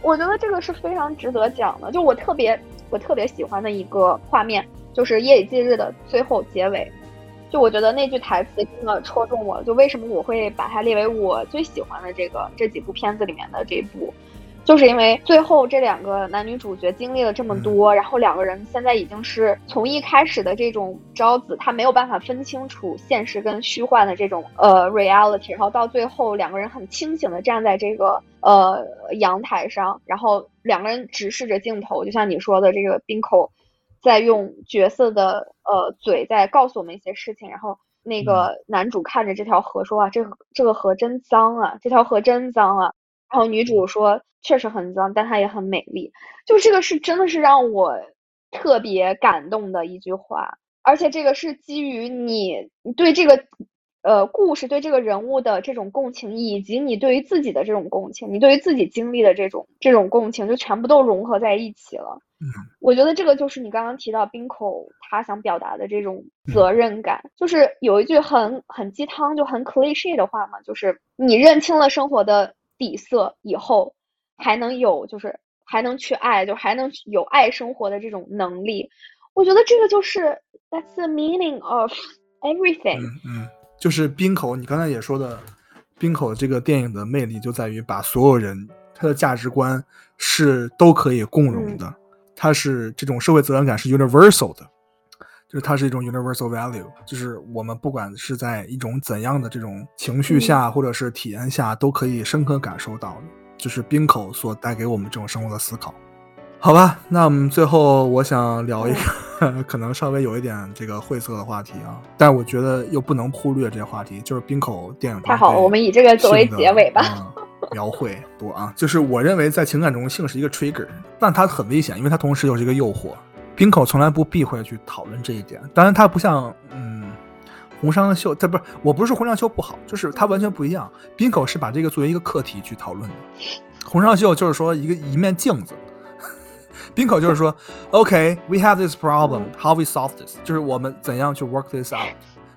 Speaker 3: 我觉得这个是非常值得讲的。就我特别我特别喜欢的一个画面，就是《夜以继日》的最后结尾。就我觉得那句台词真的戳中我了，就为什么我会把它列为我最喜欢的这个这几部片子里面的这一部，就是因为最后这两个男女主角经历了这么多，然后两个人现在已经是从一开始的这种招子，他没有办法分清楚现实跟虚幻的这种呃 reality，然后到最后两个人很清醒的站在这个呃阳台上，然后两个人直视着镜头，就像你说的这个冰口在用角色的呃嘴在告诉我们一些事情，然后那个男主看着这条河说啊，这个这个河真脏啊，这条河真脏啊。然后女主说确实很脏，但它也很美丽。就这个是真的是让我特别感动的一句话，而且这个是基于你你对这个呃故事、对这个人物的这种共情，以及你对于自己的这种共情，你对于自己经历的这种这种共情，就全部都融合在一起了。
Speaker 4: 嗯，
Speaker 3: 我觉得这个就是你刚刚提到冰口他想表达的这种责任感，就是有一句很很鸡汤就很 cliche 的话嘛，就是你认清了生活的底色以后，还能有就是还能去爱，就还能有爱生活的这种能力。我觉得这个就是 that's the meaning of everything。
Speaker 4: 嗯嗯，就是冰口，你刚才也说的，冰口这个电影的魅力就在于把所有人他的价值观是都可以共融的，它是这种社会责任感是 universal 的。就是它是一种 universal value，就是我们不管是在一种怎样的这种情绪下，或者是体验下，都可以深刻感受到的，就是冰口所带给我们这种生活的思考。好吧，那我们最后我想聊一个 可能稍微有一点这个晦涩的话题啊，但我觉得又不能忽略这个话题，就是冰口电影。
Speaker 3: 太好了，我们以这个作为结尾吧。
Speaker 4: 描绘多啊，就是我认为在情感中性是一个 trigger，但它很危险，因为它同时又是一个诱惑。冰口从来不避讳去讨论这一点，当然它不像嗯红商秀，它不是我不是说红商秀不好，就是它完全不一样。冰口是把这个作为一个课题去讨论的，红商秀就是说一个一面镜子，冰口就是说 OK，we have this problem，how we solve this，就是我们怎样去 work this out。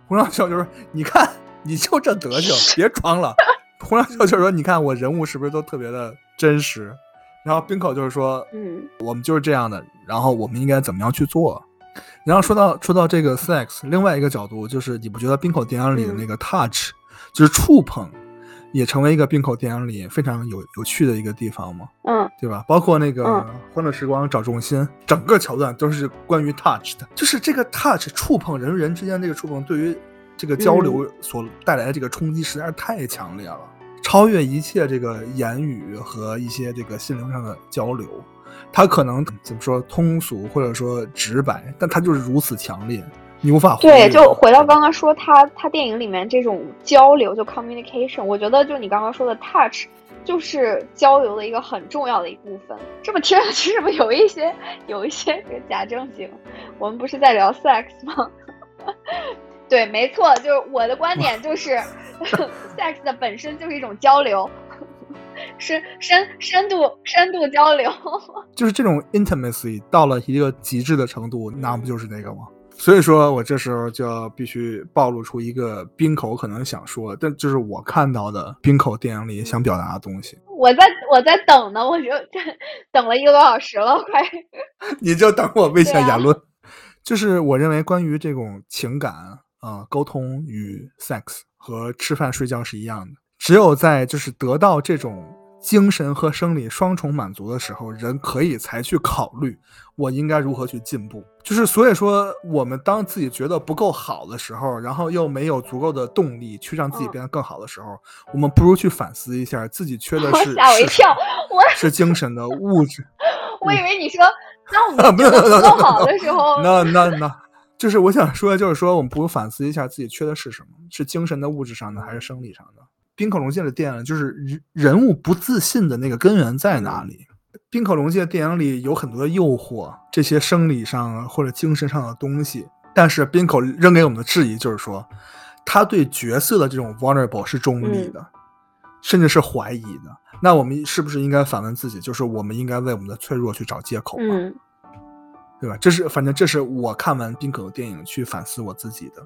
Speaker 4: 洪亮秀就是你看你就这德行，别装了。洪亮秀就是说你看我人物是不是都特别的真实？然后冰口就是说，
Speaker 3: 嗯，
Speaker 4: 我们就是这样的，然后我们应该怎么样去做？然后说到说到这个 sex，另外一个角度就是，你不觉得冰口电影里的那个 touch，就是触碰，也成为一个冰口电影里非常有有趣的一个地方嘛？
Speaker 3: 嗯，
Speaker 4: 对吧？包括那个《欢乐时光找重心》，整个桥段都是关于 touch 的，就是这个 touch 触碰人与人之间这个触碰，对于这个交流所带来的这个冲击实在是太强烈了。超越一切这个言语和一些这个心灵上的交流，它可能怎么说通俗或者说直白，但它就是如此强烈，你无法
Speaker 3: 对。就回到刚刚说他他电影里面这种交流，就 communication，我觉得就你刚刚说的 touch，就是交流的一个很重要的一部分。这么听上去是不是有一些 有一些这个假正经？我们不是在聊 sex 吗？对，没错，就是我的观点就是，sex 的本身就是一种交流，深深深度深度交流，
Speaker 4: 就是这种 intimacy 到了一个极致的程度，那不就是那个吗？所以说我这时候就要必须暴露出一个冰口可能想说，但就是我看到的冰口电影里想表达的东西。
Speaker 3: 我在我在等呢，我就等了一个多小时了，快！
Speaker 4: 你就等我危险言论，就是我认为关于这种情感。啊，沟通与 sex 和吃饭睡觉是一样的。只有在就是得到这种精神和生理双重满足的时候，人可以才去考虑我应该如何去进步。就是所以说，我们当自己觉得不够好的时候，然后又没有足够的动力去让自己变得更好的时候，我们不如去反思一下自己缺的是
Speaker 3: 吓我一跳，我
Speaker 4: 是精神的物质。
Speaker 3: 我以为你说当我们 觉得不够好的时候，
Speaker 4: 那那那。就是我想说的，就是说我们不如反思一下自己缺的是什么，是精神的、物质上的，还是生理上的？冰可龙介的电影就是人人物不自信的那个根源在哪里？冰可龙介电影里有很多的诱惑，这些生理上或者精神上的东西，但是冰口扔给我们的质疑就是说，他对角色的这种 vulnerable 是中立的，甚至是怀疑的。那我们是不是应该反问自己，就是我们应该为我们的脆弱去找借口吗？对吧？这是反正这是我看完冰口电影去反思我自己的。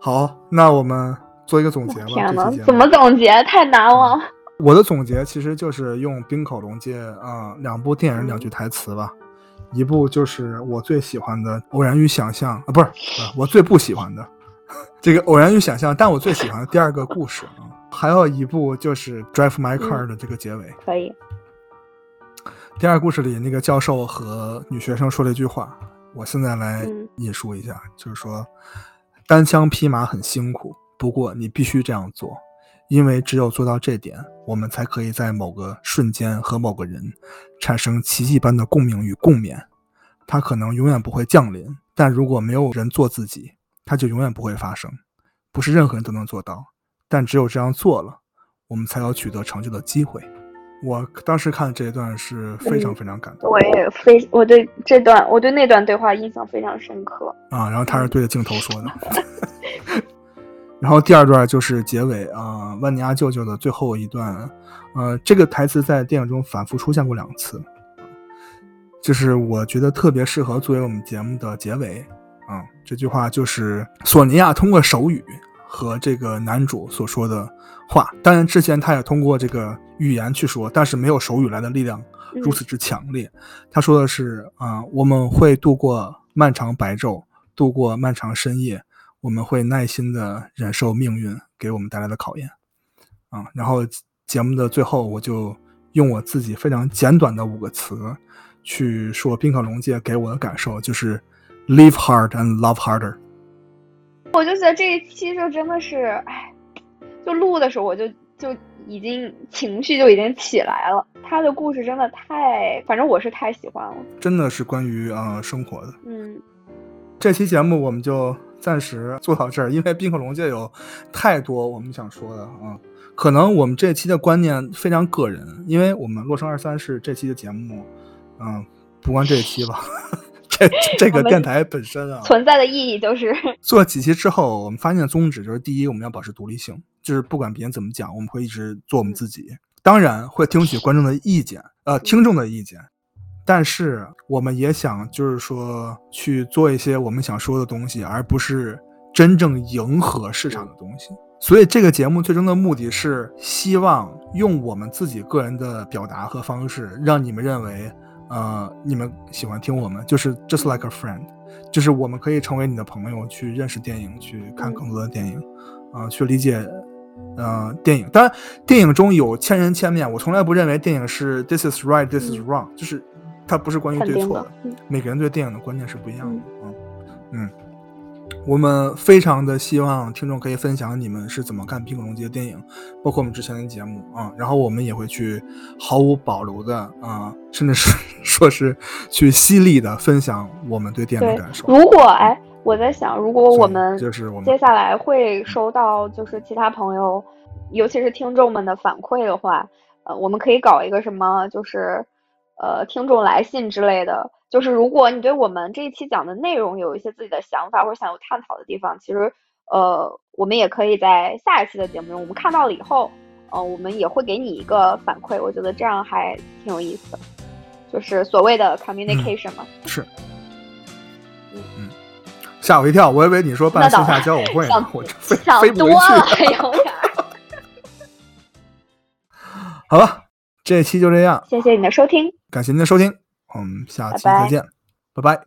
Speaker 4: 好，那我们做一个总结吧。
Speaker 3: 天呐，怎么总结？太难了。
Speaker 4: 我的总结其实就是用冰口龙介啊两部电影两句台词吧。一部就是我最喜欢的《偶然与想象》啊，不是，我最不喜欢的 这个《偶然与想象》，但我最喜欢的第二个故事啊。还有一部就是《Drive My Car》的这个结尾。
Speaker 3: 可以。
Speaker 4: 第二故事里，那个教授和女学生说了一句话，我现在来引述一下，就是说，单枪匹马很辛苦，不过你必须这样做，因为只有做到这点，我们才可以在某个瞬间和某个人产生奇迹般的共鸣与共勉。它可能永远不会降临，但如果没有人做自己，它就永远不会发生。不是任何人都能做到，但只有这样做了，我们才有取得成就的机会。我当时看这一段是非常非常感动，
Speaker 3: 我也非我对这段我对那段对话印象非常深刻
Speaker 4: 啊。然后他是对着镜头说的，然后第二段就是结尾啊，万尼亚舅舅的最后一段，呃，这个台词在电影中反复出现过两次，就是我觉得特别适合作为我们节目的结尾啊。这句话就是索尼娅通过手语和这个男主所说的。话当然，之前他也通过这个语言去说，但是没有手语来的力量如此之强烈。他说的是啊，我们会度过漫长白昼，度过漫长深夜，我们会耐心的忍受命运给我们带来的考验。啊，然后节目的最后，我就用我自己非常简短的五个词去说冰可龙界给我的感受，就是 Live hard and love harder。
Speaker 3: 我就觉得这一期就真的是，哎，就录的时候我就就已经情绪就已经起来了。他的故事真的太，反正我是太喜欢了。
Speaker 4: 真的是关于啊、呃生活的。
Speaker 3: 嗯，
Speaker 4: 这期节目我们就暂时做到这儿，因为冰可龙界有太多我们想说的啊。可能我们这期的观念非常个人，因为我们洛城二三是这期的节目，嗯，不光这一期吧，这这个电台本身啊，
Speaker 3: 存在的意义就是，
Speaker 4: 做几期之后，我们发现的宗旨就是：第一，我们要保持独立性，就是不管别人怎么讲，我们会一直做我们自己。当然会听取观众的意见，呃，听众的意见，但是我们也想就是说去做一些我们想说的东西，而不是真正迎合市场的东西。所以这个节目最终的目的是希望用我们自己个人的表达和方式，让你们认为，呃，你们喜欢听我们，就是 just like a friend。就是我们可以成为你的朋友，去认识电影，去看更多的电影，啊、去理解，呃，电影。当然，电影中有千人千面，我从来不认为电影是 this is right, this is wrong，、就是它不是关于对错
Speaker 3: 的嗯
Speaker 4: 每个人对电影的观念是不一样的。嗯嗯，我们非常的希望听众可以分享你们是怎么看《冰可龙界》的电影，包括我们之前的节目啊、然后我们也会去毫无保留的啊、甚至是 说是去犀利的分享我们对电影的感受。
Speaker 3: 如果哎，我在想，如果我们
Speaker 4: 就是我们
Speaker 3: 接下来会收到就是其他朋友，尤其是听众们的反馈的话，呃，我们可以搞一个什么，就是呃听众来信之类的。就是如果你对我们这一期讲的内容有一些自己的想法或者想有探讨的地方，其实呃我们也可以在下一期的节目中，我们看到了以后，呃我们也会给你一个反馈。我觉得这样还挺有意思的，就是所谓的 communication 嘛。
Speaker 4: 是，嗯，吓我一跳，我以为你说办线下交友 会呢
Speaker 3: 想，
Speaker 4: 我这飞
Speaker 3: 想
Speaker 4: 飞不
Speaker 3: 多
Speaker 4: 回
Speaker 3: 了，
Speaker 4: 去。
Speaker 3: 有点儿。
Speaker 4: 好了，这期就这样，
Speaker 3: 谢谢你的收听。
Speaker 4: 感谢您的收听，我们下期
Speaker 3: 拜拜
Speaker 4: 再见，拜拜。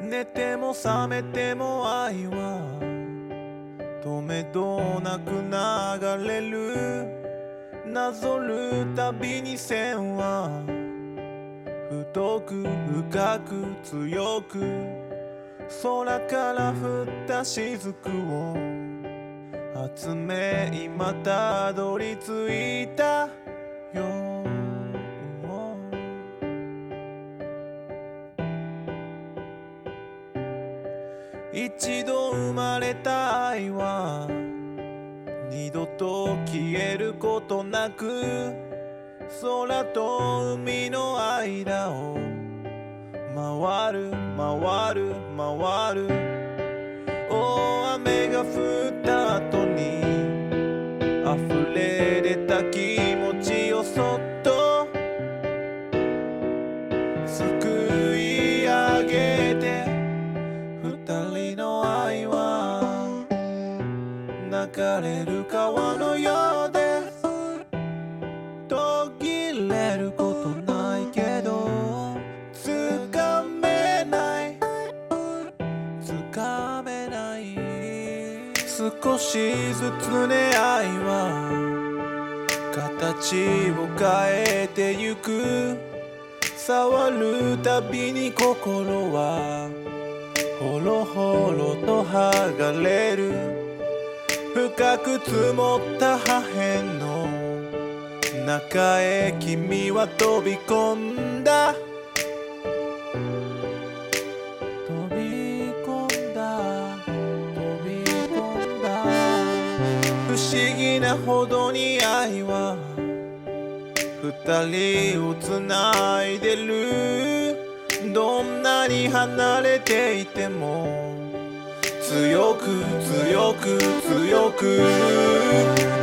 Speaker 1: 寝ても覚めても愛は止めどなく流れる なぞるたびに線は太く深く強く空から降った雫を集め今たどり着いたよ一度生まれた愛はと消えることなく空と海の間を回る回る回る。大雨が降った後に溢れ出た気流れる川のようで。途切れることないけど。つかめない。つかめない。少しずつね愛は。形を変えてゆく。触るたびに心はほろほろと剥がれる。深く積もった破片の中へ君は飛び込んだ。飛び込んだ。飛び込んだ。不思議なほどに愛は。二人をつないでる。どんなに離れていても。強く強く強く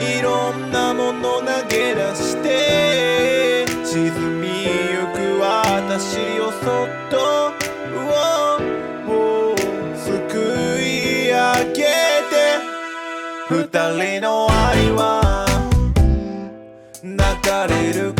Speaker 1: いろんなもの投げ出して沈みゆく私をそっとうおうすくい上げて二人の愛は流れる川のようだ途切れる